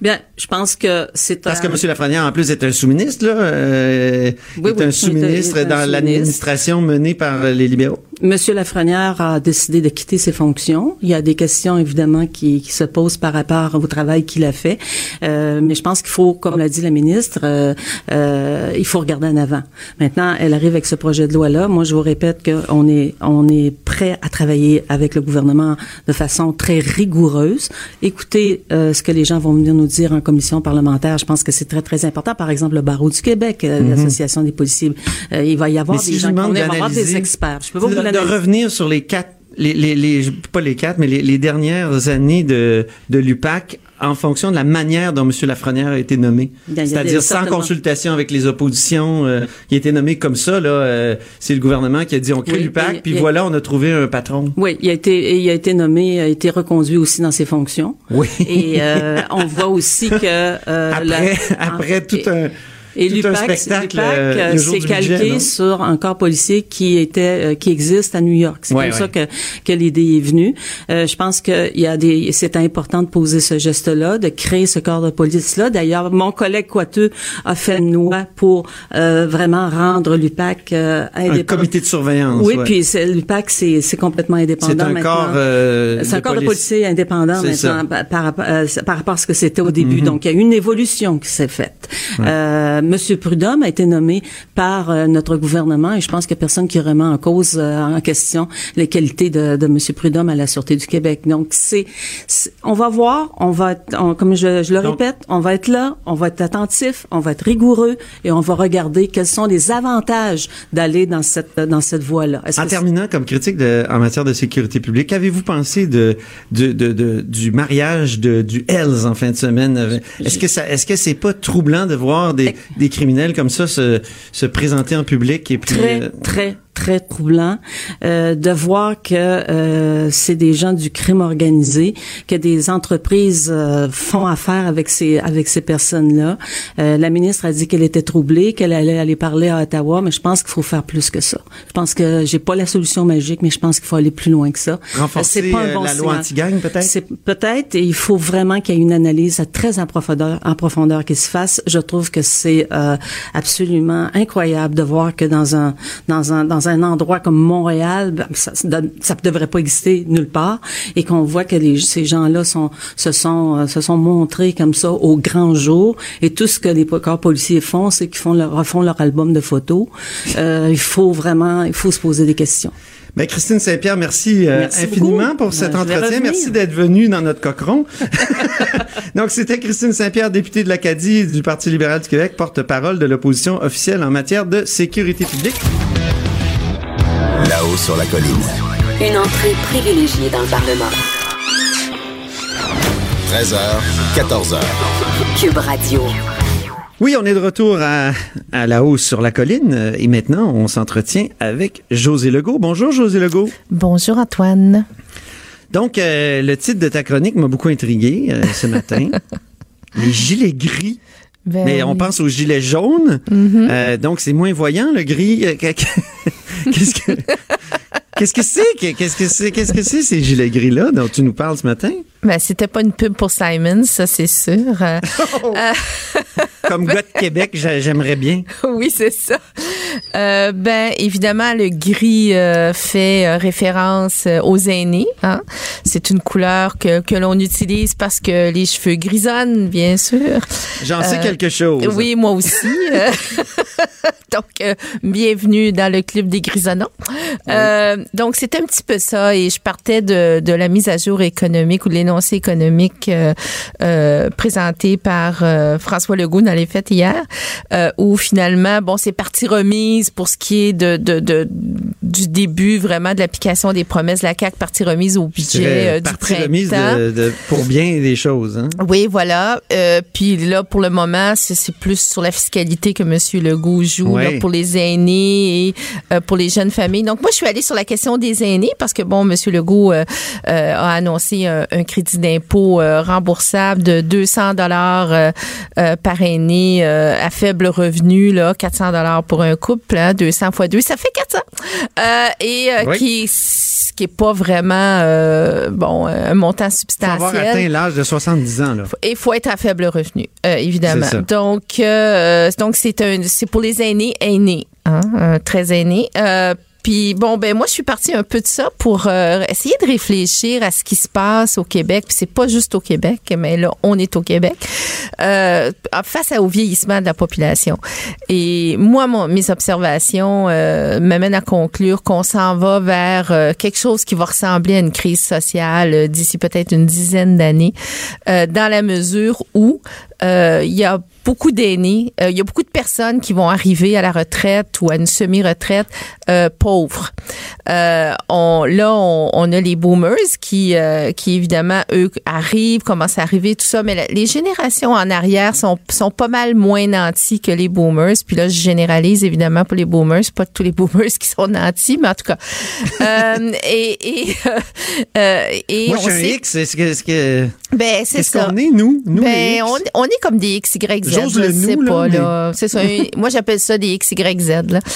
Bien, je pense que c'est Parce que M. Lafrenière, en plus, est un sous-ministre, là. Euh, Oui, est oui, un sous-ministre dans l'administration menée par les libéraux. Monsieur Lafrenière a décidé de quitter ses fonctions. Il y a des questions évidemment qui, qui se posent par rapport au travail qu'il a fait, Euh, mais je pense qu'il faut, comme l'a dit la ministre, euh, euh, il faut regarder en avant. Maintenant, elle arrive avec ce projet de loi-là. Moi, je vous répète qu'on est on est prêt à travailler avec le gouvernement de façon très rigoureuse. Écoutez euh, ce que les gens vont venir nous dire en commission parlementaire. Je pense que c'est très très important. Par exemple, le barreau du Québec, euh, l'association des policiers. Euh, il va y avoir si des gens qui vont avoir des experts. Je peux pas vous de, revenir sur les quatre, les, les, les, pas les quatre, mais les, les dernières années de, de l'UPAC en fonction de la manière dont M. Lafrenière a été nommé. C'est-à-dire sans consultation avec les oppositions. euh, il a été nommé comme ça, là. euh, c'est le gouvernement qui a dit on crée Oui, l'UPAC, puis voilà, on a trouvé un patron. Oui, il a été, il a été nommé, a été reconduit aussi dans ses fonctions. Oui. Et euh, on voit aussi que euh, Après, la- après tout un... et l'UPAC, euh, euh, s'est calqué non? sur un corps policier qui était euh, qui existe à New York. C'est Ouais, comme ça que que l'idée est venue. Euh, je pense que il y a des c'est important de poser ce geste-là, de créer ce corps de police-là. D'ailleurs, mon collègue Coiteux a fait une loi pour euh, vraiment rendre l'UPAC euh, Un indépendant. comité de surveillance. Oui, ouais. puis c'est- l'UPAC c'est c'est complètement indépendant C'est un corps, euh, c'est un de corps de police. policiers indépendant C'est ça. maintenant par, par, euh, par rapport à ce que c'était au début. Donc il y a une évolution qui s'est faite. Monsieur Prudhomme a été nommé par euh, notre gouvernement et je pense qu'il n'y a personne qui remet en cause, euh, en question, les qualités de, de Monsieur Prudhomme à la Sûreté du Québec. Donc, c'est, on va voir, on va, être- on- comme je, je le Donc- répète, on va être là, on va être attentif, on va être rigoureux et on va regarder quels sont les avantages d'aller dans cette, dans cette voie-là. En terminant, comme critique de, en matière de sécurité publique, qu'avez-vous pensé de, de, de, de- du mariage de, du Hells en fin de semaine? Est-ce que ça, est-ce que c'est pas troublant de voir des, des criminels comme ça se, se présenter en public et puis, très, euh, très, très troublant euh, de voir que euh, c'est des gens du crime organisé, que des entreprises euh, font affaire avec ces avec ces personnes-là. Euh, la ministre a dit qu'elle était troublée, qu'elle allait aller parler à Ottawa, mais je pense qu'il faut faire plus que ça. Je pense que j'ai pas la solution magique, mais je pense qu'il faut aller plus loin que ça. renforcer C'est pas un euh, bon la loi anti-gang peut-être? C'est peut-être, et il faut vraiment qu'il y ait une analyse très en profondeur, en profondeur qui se fasse. Je trouve que c'est euh, absolument incroyable de voir que dans un dans un dans un endroit comme Montréal, ben, ça ça devrait pas exister nulle part, et qu'on voit que les, ces gens-là sont se sont euh, se sont montrés comme ça au grand jour, et tout ce que les corps policiers font, c'est qu'ils font leur refont leur album de photos. Euh, il faut vraiment, il faut se poser des questions. Ben, Christine Saint-Pierre, merci, euh, Merci infiniment beaucoup. pour cet Ben, entretien. Merci d'être venue dans notre cochon. Donc, c'était Christine Saint-Pierre, députée de l'Acadie du Parti libéral du Québec, porte-parole de l'opposition officielle en matière de sécurité publique. Là-haut sur la colline. Une entrée privilégiée dans le Parlement. 13h, 14h. Cube Radio. Oui, on est de retour à, à la hausse sur la colline et maintenant, on s'entretient avec José Legault. Bonjour, José Legault. Bonjour Antoine. Donc, euh, le titre de ta chronique m'a beaucoup intrigué euh, ce matin. Les gilets gris. Ben Mais on pense aux gilets jaunes. Euh, donc, c'est moins voyant, le gris. Euh, que- que- Qu'est-ce que... Qu'est-ce que c'est? que- Qu'est-ce que c'est? Qu'est-ce que c'est, ces gilets gris-là dont tu nous parles ce matin? Ben, c'était pas une pub pour Simon, ça c'est sûr. Euh, Comme gars de Québec, j'a- j'aimerais bien. oui, c'est ça. Euh, ben, évidemment, le gris euh, fait euh, référence euh, aux aînés. Hein? C'est une couleur que, que l'on utilise parce que les cheveux grisonnent, bien sûr. J'en sais Euh, quelque chose. Oui, moi aussi. Euh, donc, euh, bienvenue dans le club des grisonnants. Euh, donc, c'est un petit peu ça. Et je partais de, de la mise à jour économique ou de l'énoncé économique euh, euh, présenté par euh, François Legault dans les fêtes hier, euh, où finalement, bon, c'est partie remise pour ce qui est de, de, de du début vraiment de l'application des promesses de la CAQ, partie remise au budget du partie printemps. remise de, de- pour bien des choses. Hein? Oui, voilà. Puis là, pour le moment, c'est c'est plus sur la fiscalité que M. Legault joue Ouais. là, pour les aînés et euh, pour les jeunes familles. Donc, moi, je suis allée sur la question des aînés parce que, bon, M. Legault euh, euh, a annoncé un, un crédit d'impôt euh, remboursable de 200 dollars euh, euh, par aîné euh, à faible revenu, là, 400 dollars pour un couple, hein, 200 fois 2, ça fait 400. Euh, et euh, Oui. qui, qui est pas vraiment, euh, bon, un montant Faut substantiel. avoir atteint l'âge de 70 ans. Là. Et il faut être à faible revenu, euh, évidemment. Ça. Donc, euh, donc c'est un, c'est pour les aînés aînés, hein, très aînés. Puis bon, ben moi, je suis partie un peu de ça pour euh, essayer de réfléchir à ce qui se passe au Québec. Puis c'est pas juste au Québec, mais là, on est au Québec euh, face au vieillissement de la population. Et moi, mon, mes observations euh, m'amènent à conclure qu'on s'en va vers euh, quelque chose qui va ressembler à une crise sociale euh, d'ici peut-être une dizaine d'années, euh, dans la mesure où il y a beaucoup d'aînés, euh, il y a beaucoup de personnes qui vont arriver à la retraite ou à une semi-retraite euh, pauvres. Euh, on, là, on, on a les boomers qui, euh, qui évidemment, eux, arrivent, commencent à arriver, tout ça, mais la- les générations en arrière sont, sont pas mal moins nantis que les boomers. Puis là, je généralise évidemment pour les boomers, pas tous les boomers qui sont nantis, mais en tout cas. Euh, et et, euh, euh, et Moi, on je suis un X. Est-ce que, est-ce que, ben, c'est qu'est-ce ça. qu'on est, nous? Nous, Ben, on est comme des X, Y, Z. J'ose je le sais nous, pas, là. Ça. Moi, j'appelle ça des X, Y, Z, là.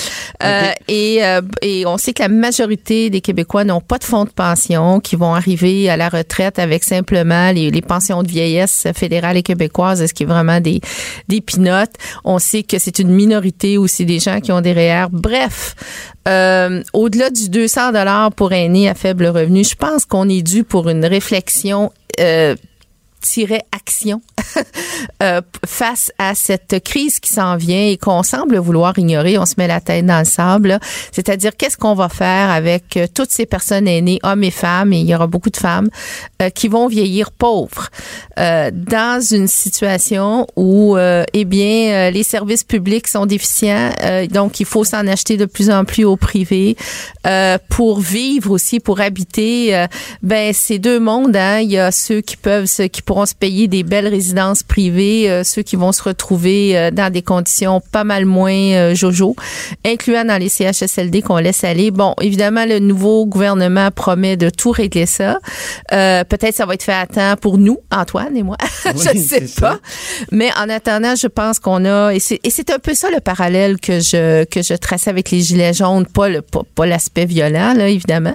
Euh, et, euh, et on sait que la majorité des Québécois n'ont pas de fonds de pension, qui vont arriver à la retraite avec simplement les, les pensions de vieillesse fédérales et québécoises, ce qui est vraiment des, des pinottes? On sait que c'est une minorité aussi des gens qui ont des REER. Bref, euh, au-delà du 200 dollars pour aînés à faible revenu, je pense qu'on est dû pour une réflexion euh, action euh, face à cette crise qui s'en vient et qu'on semble vouloir ignorer. On se met la tête dans le sable. C'est-à-dire, qu'est-ce qu'on va faire avec euh, toutes ces personnes aînées, hommes et femmes, et il y aura beaucoup de femmes, euh, qui vont vieillir pauvres dans une situation où, eh bien, les services publics sont déficients, donc il faut s'en acheter de plus en plus au privé pour vivre aussi, pour habiter. ben, ces deux mondes, hein, il y a ceux qui peuvent, ceux qui pourront se payer des belles résidences privées, euh, ceux qui vont se retrouver euh, dans des conditions pas mal moins euh, jojo, incluant dans les CHSLD qu'on laisse aller. Bon, évidemment, le nouveau gouvernement promet de tout régler ça. Peut-être ça va être fait à temps pour nous, Antoine et moi. je ne sais pas. Mais en attendant, je pense qu'on a et c'est un peu ça le parallèle que je que je traçais avec les gilets jaunes, pas le pas, l'aspect violent là évidemment,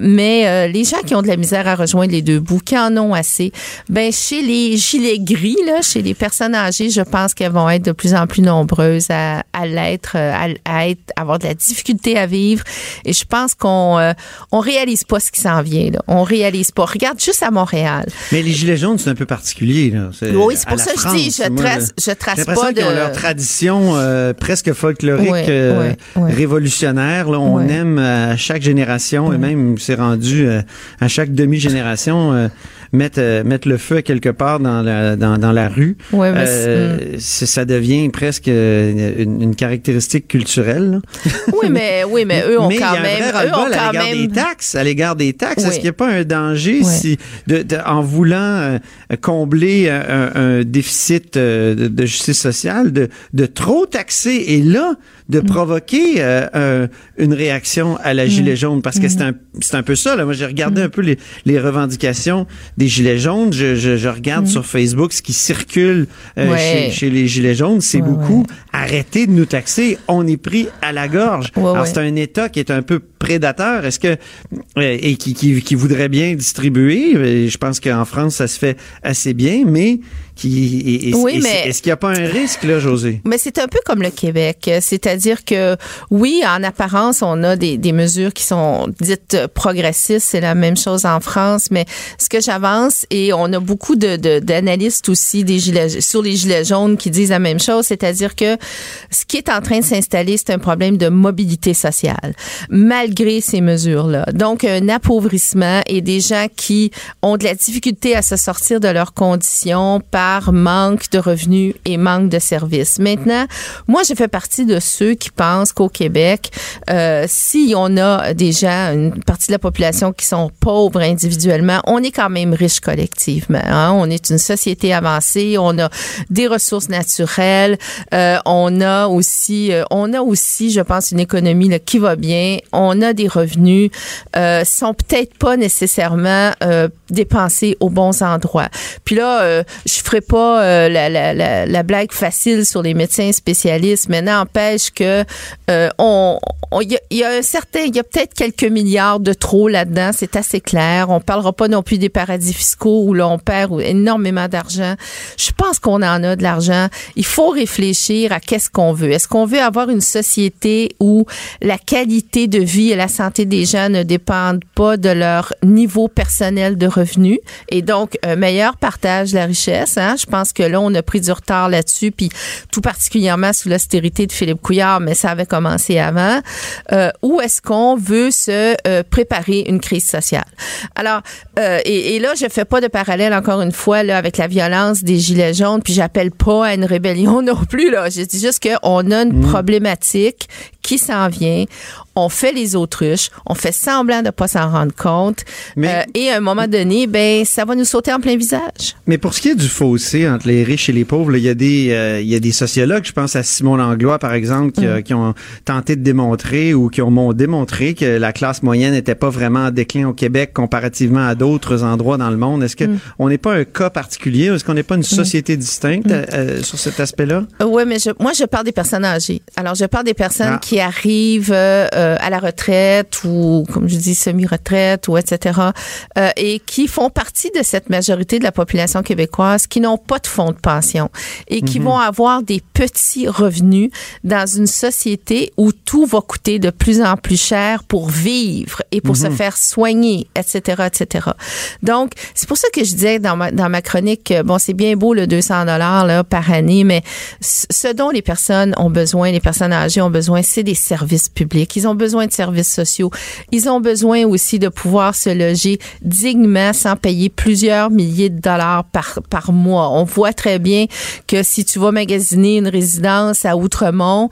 mais les gens qui ont de la misère à rejoindre les deux bouts, qui en ont assez, ben chez les gilets gris, là, chez les personnes âgées, je pense qu'elles vont être de plus en plus nombreuses à, à l'être, à, à, être, avoir de la difficulté à vivre. Et je pense qu'on euh, on réalise pas ce qui s'en vient. Là. On réalise pas. Regarde juste à Montréal. Mais les gilets jaunes, c'est un peu particulier. Là. Oui, c'est pour ça que je dis, je trace, je trace pas de. Ont leur tradition euh, presque folklorique, euh, révolutionnaire. Là, on aime à chaque génération et même c'est rendu à chaque demi-génération mettre, euh, mettre le feu quelque part dans la, dans, dans la rue. Ouais, euh, ça devient presque euh, une, caractéristique culturelle. oui, mais oui, mais eux ont quand même, eux ont quand même des taxes, à l'égard des taxes. Est-ce qu'il n'y a pas un danger si, de, en voulant combler un, déficit de, justice sociale, de, de trop taxer? Et là de mm. provoquer euh, une réaction à la gilet mm. jaune parce que c'est mm. un c'est un peu ça là. Moi j'ai regardé un peu les, les revendications des gilets jaunes. Je, je, je regarde sur Facebook ce qui circule euh, chez, chez, les gilets jaunes. C'est beaucoup arrêtez de nous taxer. On est pris à la gorge. Alors c'est un état qui est un peu prédateur. Est-ce que euh, et qui, qui, qui voudrait bien distribuer? Je pense qu'en France ça se fait assez bien mais oui, mais est-ce qu'il n'y a pas un risque là, José? Mais c'est un peu comme le Québec, c'est-à-dire que oui, en apparence, on a des, des mesures qui sont dites progressistes, c'est la même chose en France, mais ce que j'avance et on a beaucoup de d'analystes aussi des gilets sur les gilets jaunes qui disent la même chose, c'est-à-dire que ce qui est en train de s'installer, c'est un problème de mobilité sociale malgré ces mesures-là. Donc un appauvrissement et des gens qui ont de la difficulté à se sortir de leurs conditions par manque de revenus et manque de services. Maintenant, moi, je fais partie de ceux qui pensent qu'au Québec, euh, si on a déjà une partie de la population qui sont pauvres individuellement, on est quand même riche collectivement. Hein. On est une société avancée, on a des ressources naturelles, euh, on a aussi, euh, on a aussi, je pense, une économie là, qui va bien. On a des revenus, euh, sont peut-être pas nécessairement euh, dépensés aux bons endroits. Puis là, euh, je ferai pas euh, la, la, la, la, blague facile sur les médecins spécialistes, mais n'empêche que euh, on il y, a un certain, il y a peut-être quelques milliards de trop là-dedans, c'est assez clair. On parlera pas non plus des paradis fiscaux où l'on perd énormément d'argent. Je pense qu'on en a de l'argent. Il faut réfléchir à qu'est-ce qu'on veut. Est-ce qu'on veut avoir une société où la qualité de vie et la santé des gens ne dépendent pas de leur niveau personnel de revenus et donc un meilleur partage de la richesse. Hein? Je pense que là, on a pris du retard là-dessus, puis tout particulièrement sous l'austérité de Philippe Couillard, mais ça avait commencé avant. Euh, où est-ce qu'on veut se euh, préparer une crise sociale? Alors, euh, et, et, là, je fais pas de parallèle, encore une fois, là, avec la violence des Gilets jaunes, puis j'appelle pas à une rébellion non plus. Là. Je dis juste qu'on a une mmh. problématique qui s'en vient on fait les autruches, on fait semblant de pas s'en rendre compte, euh, et à un moment donné, ben ça va nous sauter en plein visage. Mais pour ce qui est du fossé entre les riches et les pauvres, il y a des euh, il y a des sociologues, je pense à Simon Langlois par exemple, qui, mm. qui, ont tenté de démontrer ou qui ont démontré que la classe moyenne n'était pas vraiment en déclin au Québec comparativement à d'autres endroits dans le monde. Est-ce que mm. on n'est pas un cas particulier Est-ce qu'on n'est pas une mm. société distincte euh, sur cet aspect-là? Oui, mais je, moi je parle des personnes âgées. Alors je parle des personnes ah. qui arrivent euh, à la retraite ou, comme je dis, semi-retraite ou etc. Euh, et qui font partie de cette majorité de la population québécoise qui n'ont pas de fonds de pension et qui mhm. vont avoir des petits revenus dans une société où tout va coûter de plus en plus cher pour vivre et pour se faire soigner, etc., etc. Donc, c'est pour ça que je disais dans ma, dans ma chronique, bon, c'est bien beau le 200 dollars là par année, mais ce dont les personnes ont besoin, les personnes âgées ont besoin, c'est des services publics. Ils ont besoin de services sociaux. Ils ont besoin aussi de pouvoir se loger dignement sans payer plusieurs milliers de dollars par, par mois. On voit très bien que si tu vas magasiner une résidence à Outremont,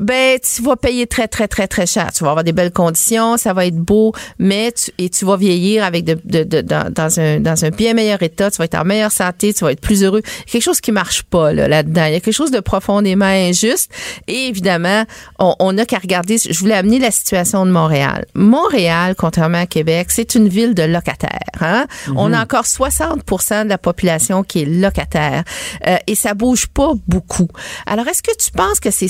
ben tu vas payer très très très très cher. Tu vas avoir des belles conditions, ça va être beau, mais tu, et tu vas vieillir avec de, de, de- dans, dans un dans un bien meilleur état. Tu vas être en meilleure santé, tu vas être plus heureux. Il y a quelque chose qui marche pas là là-dedans. Il y a quelque chose de profondément injuste. Et évidemment, on, on a qu'à regarder. Je voulais amener la situation de Montréal. Montréal, contrairement à Québec, c'est une ville de locataires. Hein? On a encore 60% de la population qui est locataire Euh, et ça bouge pas beaucoup. Alors, est-ce que tu penses que ces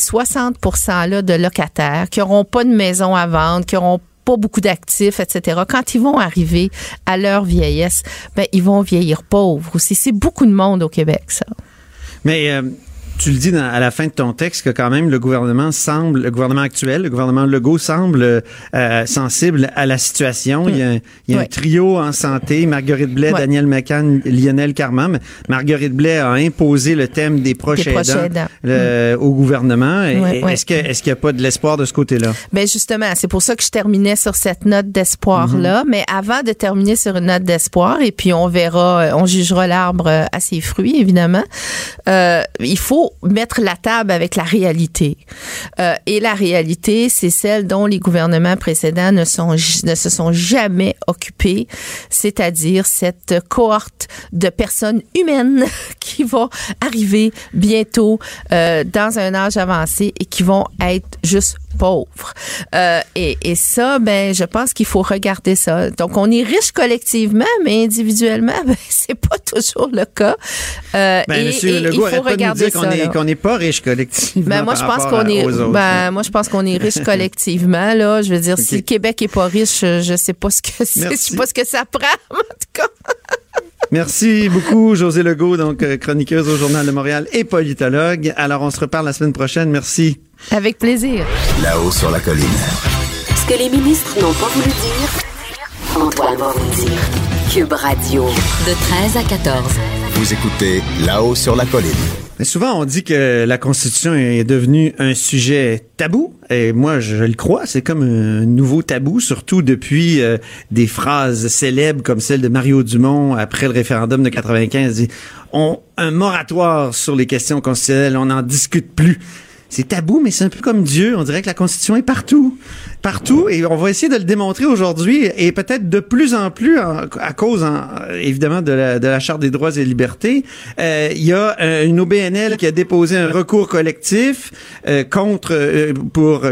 60%-là de locataires qui auront pas de maison à vendre, qui auront pas beaucoup d'actifs, etc. Quand ils vont arriver à leur vieillesse, ben ils vont vieillir pauvres aussi. C'est beaucoup de monde au Québec, ça. Mais euh, tu le dis dans- à la fin de ton texte que quand même le gouvernement semble, le gouvernement actuel, le gouvernement Legault semble euh, sensible à la situation. Il y a, un- il y a un Ouais. trio en santé, Marguerite Blais. Daniel McCann, Lionel Carman. Marguerite Blais a imposé le thème des proches Des proches aidants, aidants. le- au gouvernement. Est-ce que est-ce qu'il n'y a pas de l'espoir de ce côté-là? Ben justement, c'est pour ça que je terminais sur cette note d'espoir là. Mais avant de terminer sur une note d'espoir, et puis on verra, euh, on jugera l'arbre euh, à ses fruits évidemment. euh, il faut mettre la table avec la réalité. Euh, et la réalité, c'est celle dont les gouvernements précédents ne sont ne se sont jamais occupés, c'est-à-dire cette cohorte de personnes humaines qui va arriver bientôt euh, dans un âge avancé et qui vont être juste pauvres. Euh, et, et ça, ben, je pense qu'il faut regarder ça. Donc, on est riche collectivement, mais individuellement, ben, c'est pas toujours le cas. Euh, Ben, et, Monsieur et Legault il faut regarder dire qu'on ça. est qu'on n'est pas riche collectivement. Ben, moi, par je pense qu'on est, autres. ben, moi, je pense qu'on est riche collectivement, là. Je veux dire, si le Québec est pas riche, je, sais pas ce que c'est, je sais pas ce que ça prend, en tout cas. Merci beaucoup, José Legault, donc euh, chroniqueuse au Journal de Montréal et politologue. Alors, on se reparle la semaine prochaine. Merci. Avec plaisir. Là-haut sur la colline. Ce que les ministres n'ont pas voulu dire, Antoine va vous dire. Cube Radio. De 13 à 14. Vous écoutez Là-haut sur la colline. Mais souvent, on dit que la Constitution est devenue un sujet tabou. Et moi, je, le crois. C'est comme un nouveau tabou, surtout depuis euh, des phrases célèbres comme celle de Mario Dumont après le référendum de 95. Il dit, on, un moratoire sur les questions constitutionnelles, on n'en discute plus. C'est tabou, mais c'est un peu comme Dieu. On dirait que la Constitution est partout. Partout. Et on va essayer de le démontrer aujourd'hui et peut-être de plus en plus à cause, en- évidemment, de la, Charte des droits et libertés. Euh, Il y a euh, une OBNL qui a déposé un recours collectif euh, contre,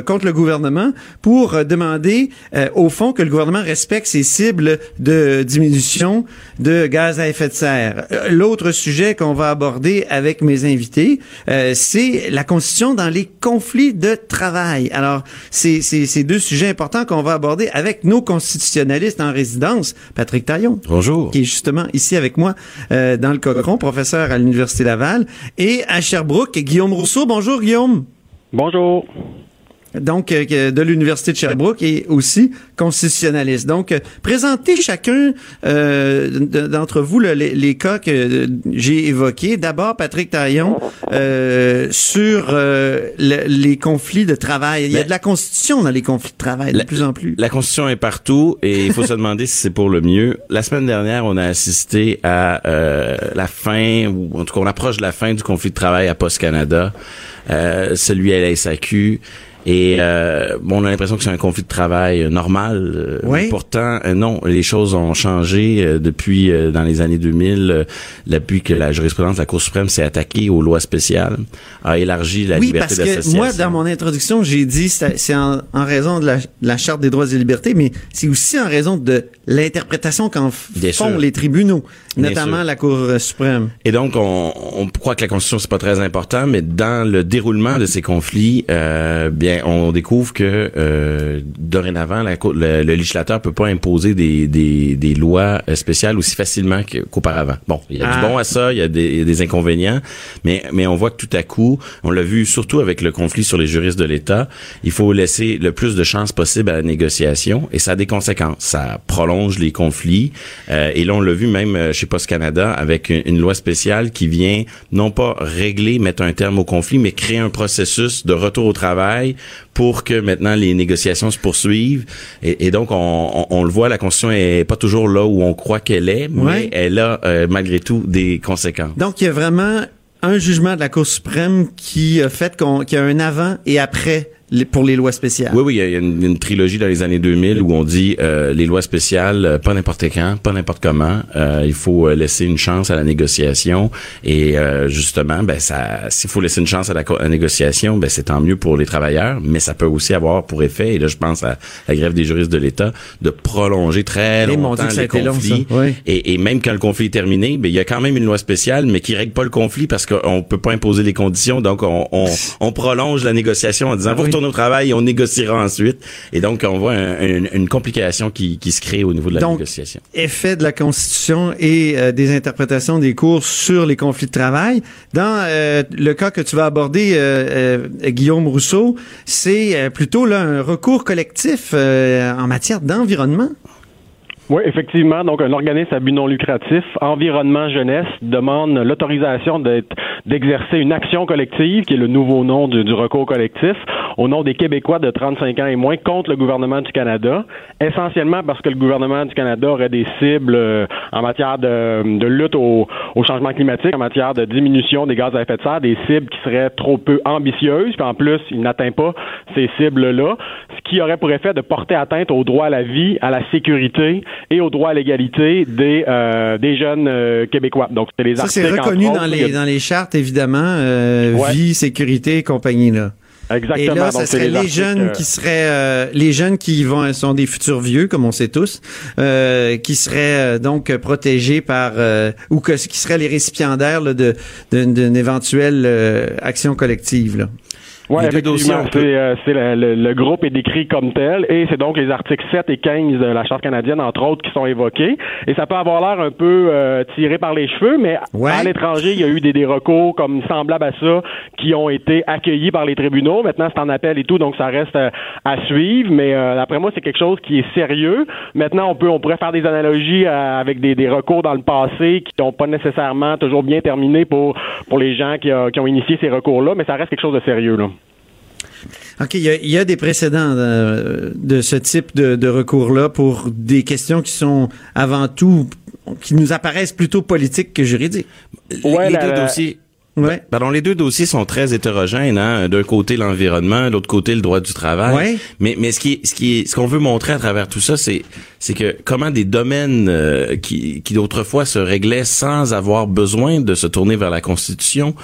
contre le gouvernement pour demander, au fond, que le gouvernement respecte ses cibles de diminution de gaz à effet de serre. Euh, L'autre sujet qu'on va aborder avec mes invités, euh, c'est la Constitution dans les conflits de travail. Alors, c'est c'est- c'est deux sujets importants qu'on va aborder avec nos constitutionnalistes en résidence, Patrick Taillon. Bonjour. Qui est justement ici avec moi euh, dans le Cochon, professeur à l'Université Laval, et à Sherbrooke, Guillaume Rousseau. Bonjour, Guillaume. Bonjour. Donc, euh, de l'Université de Sherbrooke et aussi constitutionnaliste. Donc, euh, présentez chacun euh, d'entre vous le- les, les cas que euh, j'ai évoqués. D'abord, Patrick Taillon, euh, sur euh, le- les conflits de travail. Il y a de la Constitution dans les conflits de travail, de La- plus en plus. La Constitution est partout et il faut se demander si c'est pour le mieux. La semaine dernière, on a assisté à euh, la fin, ou en tout cas, on approche de la fin du conflit de travail à Post Canada, euh, celui à la SAQ. Et euh, bon, on a l'impression que c'est un conflit de travail euh, normal. euh, Oui. Pourtant, euh, non, les choses ont changé depuis dans les années 2000, euh, depuis que la jurisprudence de la Cour suprême s'est attaquée aux lois spéciales, a élargi la oui, liberté parce que d'association. moi, dans mon introduction, j'ai dit c'est en, en raison de la, de la Charte des droits et libertés, mais c'est aussi en raison de l'interprétation qu'en font sûr. les tribunaux, notamment la Cour suprême. Et donc, on, on croit que la Constitution, c'est pas très important, mais dans le déroulement de ces conflits, euh, bien bien, on découvre que euh, dorénavant, la, le, le législateur peut pas imposer des, des, des lois euh, spéciales aussi facilement qu'auparavant. Bon, il y a Ah. du bon à ça, il y a des, il y a des inconvénients, mais mais on voit que tout à coup, on l'a vu surtout avec le conflit sur les juristes de l'État, il faut laisser le plus de chances possible à la négociation et ça a des conséquences. Ça prolonge les conflits euh, et là on l'a vu même euh, chez Post Canada avec une, une loi spéciale qui vient non pas régler, mettre un terme au conflit, mais créer un processus de retour au travail pour que maintenant les négociations se poursuivent. Et, et donc on, on, on le voit, la Constitution est pas toujours là où on croit qu'elle est, mais Ouais. elle a euh, malgré tout des conséquences. Donc, il y a vraiment un jugement de la Cour suprême qui a fait qu'on, qu'il y a un avant et après les- pour les lois spéciales. Oui, oui, il y a une, une trilogie dans les années 2000 où on dit euh, les lois spéciales, euh, pas n'importe quand, pas n'importe comment. Euh, il faut euh, laisser une chance à la négociation et euh, justement, ben ça, s'il faut laisser une chance à la, co- à la négociation, ben c'est tant mieux pour les travailleurs, mais ça peut aussi avoir pour effet, et là je pense à la grève des juristes de l'État, de prolonger très Eh, longtemps les long, conflits. ça. Oui. Et, et même quand le conflit est terminé, ben il y a quand même une loi spéciale, mais qui règle pas le conflit parce qu'on peut pas imposer les conditions, donc on, on, on prolonge la négociation en disant Ah vous. Au travail et on négociera ensuite. Et donc on voit un- un- une complication qui, qui se crée au niveau de la Donc, négociation. effet de la Constitution et euh, des interprétations des cours sur les conflits de travail. Dans euh, le cas que tu vas aborder, euh, Guillaume Rousseau, c'est plutôt là un recours collectif en matière d'environnement. Oui, effectivement. Donc, un organisme à but non lucratif, Environnement Jeunesse, demande l'autorisation d'exercer une action collective, qui est le nouveau nom du, du recours collectif, au nom des Québécois de 35 ans et moins contre le gouvernement du Canada, essentiellement parce que le gouvernement du Canada aurait des cibles euh, en matière de, de lutte au, au changement climatique, en matière de diminution des gaz à effet de serre, des cibles qui seraient trop peu ambitieuses, puis en plus, il n'atteint pas ces cibles-là, ce qui aurait pour effet de porter atteinte au droit à la vie, à la sécurité et au droit à l'égalité des, euh, des jeunes euh, Québécois. Donc, c'est les Ça, c'est reconnu dans autres, les, a- dans les chartes, évidemment, euh, Ouais. vie, sécurité et compagnie. Là. Exactement. Et là, c'est serait les, jeunes euh, qui seraient euh, les jeunes qui vont sont des futurs vieux, comme on sait tous, euh, qui seraient euh, donc protégés par euh, ou que qui seraient les récipiendaires là, de d'une d'une éventuelle euh, action collective. Là. Oui, effectivement, peut- c'est, euh, le, le- le groupe est décrit comme tel et c'est donc les articles 7 et 15 de la Charte canadienne, entre autres, qui sont évoqués. Et ça peut avoir l'air un peu euh, tiré par les cheveux, mais Ouais. à l'étranger, il y a eu des, des recours comme semblables à ça qui ont été accueillis par les tribunaux. Maintenant, c'est en appel et tout, donc ça reste euh, à suivre. Mais euh, d'après moi, c'est quelque chose qui est sérieux. Maintenant, on peut, on pourrait faire des analogies euh, avec des, des recours dans le passé qui n'ont pas nécessairement toujours bien terminé pour pour les gens qui, qui ont initié ces recours-là, mais ça reste quelque chose de sérieux là. OK, il y a, il y a des précédents euh, de ce type de, de recours-là pour des questions qui sont avant tout qui nous apparaissent plutôt politiques que juridiques. Ouais, les la- deux dossiers. Ouais. Pardon, les deux dossiers sont très hétérogènes. Hein? D'un côté l'environnement, de l'autre côté le droit du travail. Ouais. Mais mais ce qui ce qui ce qu'on veut montrer à travers tout ça, c'est c'est que comment des domaines euh, qui qui d'autrefois se réglaient sans avoir besoin de se tourner vers la Constitution.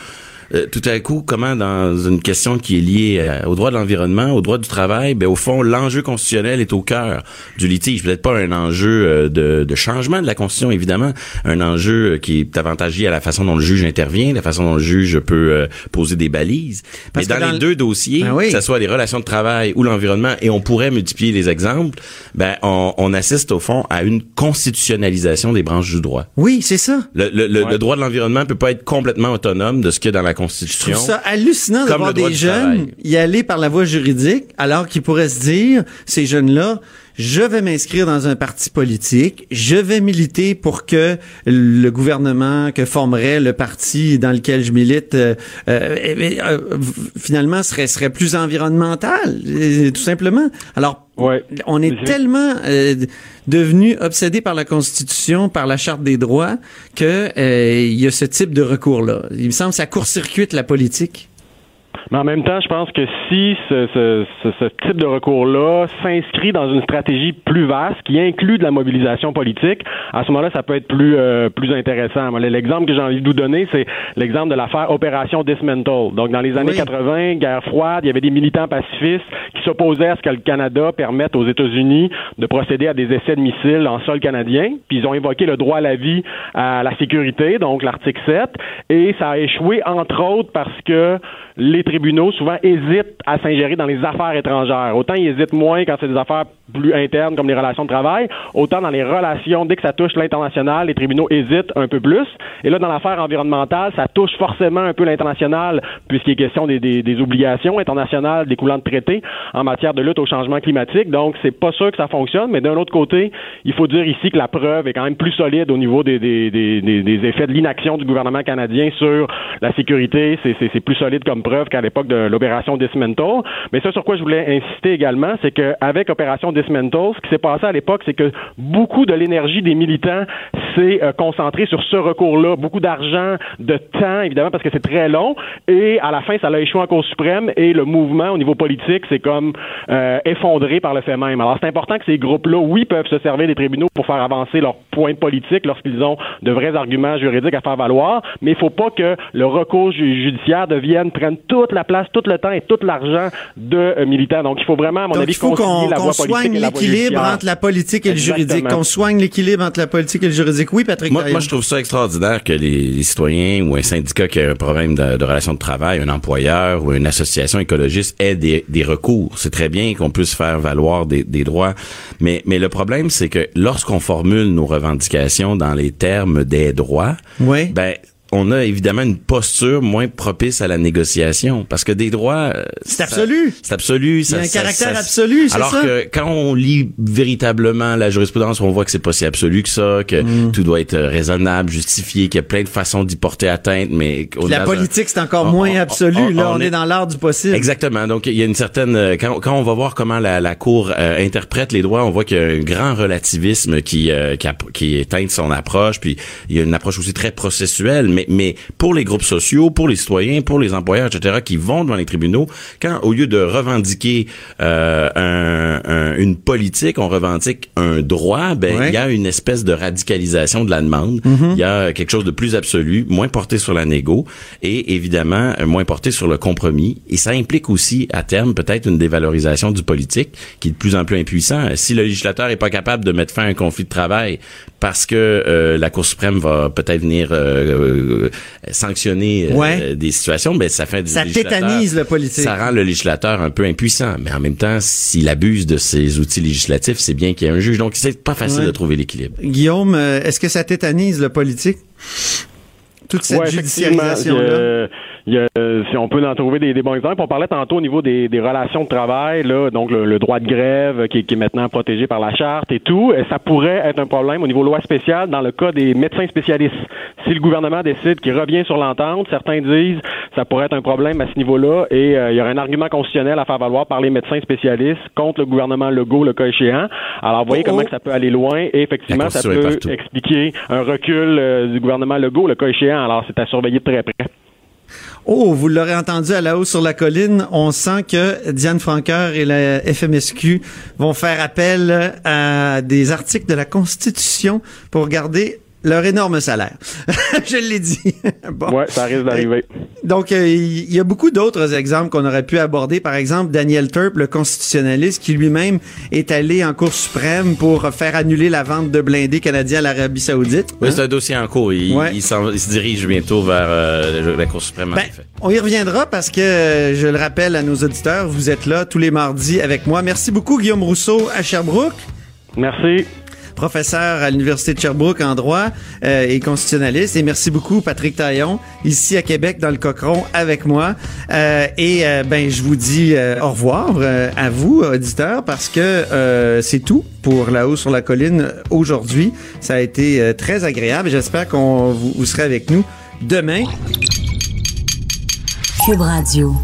Euh, tout à coup, comment dans une question qui est liée euh, au droit de l'environnement, au droit du travail, ben au fond, l'enjeu constitutionnel est au cœur du litige. Peut-être pas un enjeu euh, de, de changement de la Constitution, évidemment, un enjeu qui est avantagé à la façon dont le juge intervient, la façon dont le juge peut euh, poser des balises. Parce Mais dans, dans les le- deux dossiers, oui. que ce soit les relations de travail ou l'environnement, et on pourrait multiplier les exemples, ben on, on assiste au fond à une constitutionnalisation des branches du droit. Oui, c'est ça. Le, le, le- Ouais. le droit de l'environnement peut pas être complètement autonome de ce qu'il y a dans la Je Constitution. trouve ça hallucinant de voir des jeunes travail. y aller par la voie juridique, alors qu'ils pourraient se dire, ces jeunes-là, je vais m'inscrire dans un parti politique, je vais militer pour que le gouvernement que formerait le parti dans lequel je milite, euh, euh, euh, finalement, serait, serait plus environnemental, euh, tout simplement. Alors, Ouais. on est tellement euh, devenu obsédé par la Constitution, par la Charte des droits, que euh, y a ce type de recours-là. Il me semble que ça court-circuite la politique. Mais en même temps, je pense que si ce, ce, ce, ce type de recours-là s'inscrit dans une stratégie plus vaste qui inclut de la mobilisation politique, à ce moment-là, ça peut être plus euh, plus intéressant. L'exemple que j'ai envie de vous donner, c'est l'exemple de l'affaire Opération Dismantle. Donc, dans les années Oui. 80, guerre froide, il y avait des militants pacifistes qui s'opposaient à ce que le Canada permette aux États-Unis de procéder à des essais de missiles en sol canadien. Puis ils ont invoqué le droit à la vie, à la sécurité, donc l'article 7, et ça a échoué entre autres parce que les tribunaux souvent hésitent à s'ingérer dans les affaires étrangères. Autant ils hésitent moins quand c'est des affaires plus internes comme les relations de travail, autant dans les relations, dès que ça touche l'international, les tribunaux hésitent un peu plus. Et là, dans l'affaire environnementale, ça touche forcément un peu l'international, puisqu'il est question des, des, des, obligations internationales découlant de traités en matière de lutte au changement climatique. Donc, c'est pas sûr que ça fonctionne, mais d'un autre côté, il faut dire ici que la preuve est quand même plus solide au niveau des, des, des effets de l'inaction du gouvernement canadien sur la sécurité. C'est plus solide comme preuve l'époque de l'opération Dismantle. Mais ça sur quoi je voulais insister également, c'est qu'avec opération Dismantle, ce qui s'est passé à l'époque, c'est que beaucoup de l'énergie des militants s'est euh, concentrée sur ce recours-là. Beaucoup d'argent, de temps, évidemment, parce que c'est très long. Et à la fin, ça l'a échoué en Cour suprême et le mouvement au niveau politique, c'est comme euh, effondré par le fait même. Alors, c'est important que ces groupes-là, oui, peuvent se servir des tribunaux pour faire avancer leurs points politiques lorsqu'ils ont de vrais arguments juridiques à faire valoir, mais il faut pas que le recours judiciaire devienne, prenne toute la place, tout le temps et tout l'argent de euh, militants. Donc, il faut vraiment, à mon avis, il faut qu'on qu soigne l'équilibre entre la politique et le juridique, qu'on soigne l'équilibre entre la politique et le juridique. Oui, Patrick. Moi, moi je trouve ça extraordinaire que les, citoyens ou un syndicat qui a un problème de, de relation de travail, un employeur ou une association écologiste ait des, des recours. C'est très bien qu'on puisse faire valoir des, des droits, mais, mais le problème, c'est que lorsqu'on formule nos revendications dans les termes des droits, oui. ben on a évidemment une posture moins propice à la négociation parce que des droits euh, c'est absolu c'est absolu il y a un caractère absolu alors ça? que quand on lit véritablement la jurisprudence on voit que c'est pas si absolu que ça que Mm. tout doit être raisonnable justifié qu'il y a plein de façons d'y porter atteinte mais la politique c'est encore on- moins on- absolu on- là on, est... est- dans l'art du possible Exactement. Donc il y a une certaine euh, quand, quand on va voir comment la, la cour euh, interprète les droits, on voit qu'il y a un grand relativisme qui euh, qui, qui teinte son approche. Puis il y a une approche aussi très processuelle. Mais mais pour les groupes sociaux, pour les citoyens, pour les employeurs, etc. qui vont devant les tribunaux, quand au lieu de revendiquer euh, un- un- une politique, on revendique un droit, ben il Ouais. y a une espèce de radicalisation de la demande. Mhm. Il y a quelque chose de plus absolu, moins porté sur la négo et évidemment moins porté sur le compromis. Et ça implique aussi à terme peut-être une dévalorisation du politique qui est de plus en plus impuissant. Si le législateur est pas capable de mettre fin à un conflit de travail parce que euh, la Cour suprême va peut-être venir euh, euh, sanctionner euh, Ouais. des situations, ben ça fait ça tétanise le politique ça rend le législateur un peu impuissant, mais en même temps, s'il abuse de ses outils législatifs, c'est bien qu'il y ait un juge. Donc, c'est pas facile Ouais. de trouver l'équilibre. Guillaume euh, est-ce que ça tétanise le politique? Toute cette Ouais, judiciarisation là y a- il y a- si on peut en trouver des, des bons exemples. On parlait tantôt au niveau des, des relations de travail, là, donc le, le droit de grève qui, est- qui est maintenant protégé par la charte et tout. Ça pourrait être un problème au niveau loi spéciale dans le cas des médecins spécialistes. Si le gouvernement décide qu'il revient sur l'entente, certains disent ça pourrait être un problème à ce niveau-là et euh, il y aurait un argument constitutionnel à faire valoir par les médecins spécialistes contre le gouvernement Legault, le cas échéant. Alors, vous voyez Oh, comment oh. que ça peut aller loin et effectivement, ça peut partout. expliquer un recul euh, du gouvernement Legault, le cas échéant. Alors, c'est à surveiller de très près. Oh, vous l'aurez entendu à la hausse sur la colline, on sent que Diane Franqueur et la FMSQ vont faire appel à des articles de la Constitution pour garder leur énorme salaire. Je l'ai dit. Bon. Ouais, ça risque d'arriver. Donc, euh, il y a beaucoup d'autres exemples qu'on aurait pu aborder. Par exemple, Daniel Turp, le constitutionnaliste, qui lui-même est allé en Cour suprême pour faire annuler la vente de blindés canadiens à l'Arabie saoudite. Oui, Hein? c'est un dossier en cours. Il, Ouais. il, s'en- il se dirige bientôt vers euh, la Cour suprême, en Ben, on y reviendra parce que, euh, je le rappelle à nos auditeurs, vous êtes là tous les mardis avec moi. Merci beaucoup, Guillaume Rousseau, à Sherbrooke. Merci. Professeur à l'Université de Sherbrooke en droit euh, et constitutionnaliste. Et merci beaucoup, Patrick Taillon, ici à Québec, dans le Cochon, avec moi. Euh, et euh, ben, je vous dis euh, au revoir à vous, auditeurs, parce que c'est tout pour La Haut sur la Colline aujourd'hui. Ça a été très agréable. J'espère qu'on vous, vous serez avec nous demain. Cube Radio.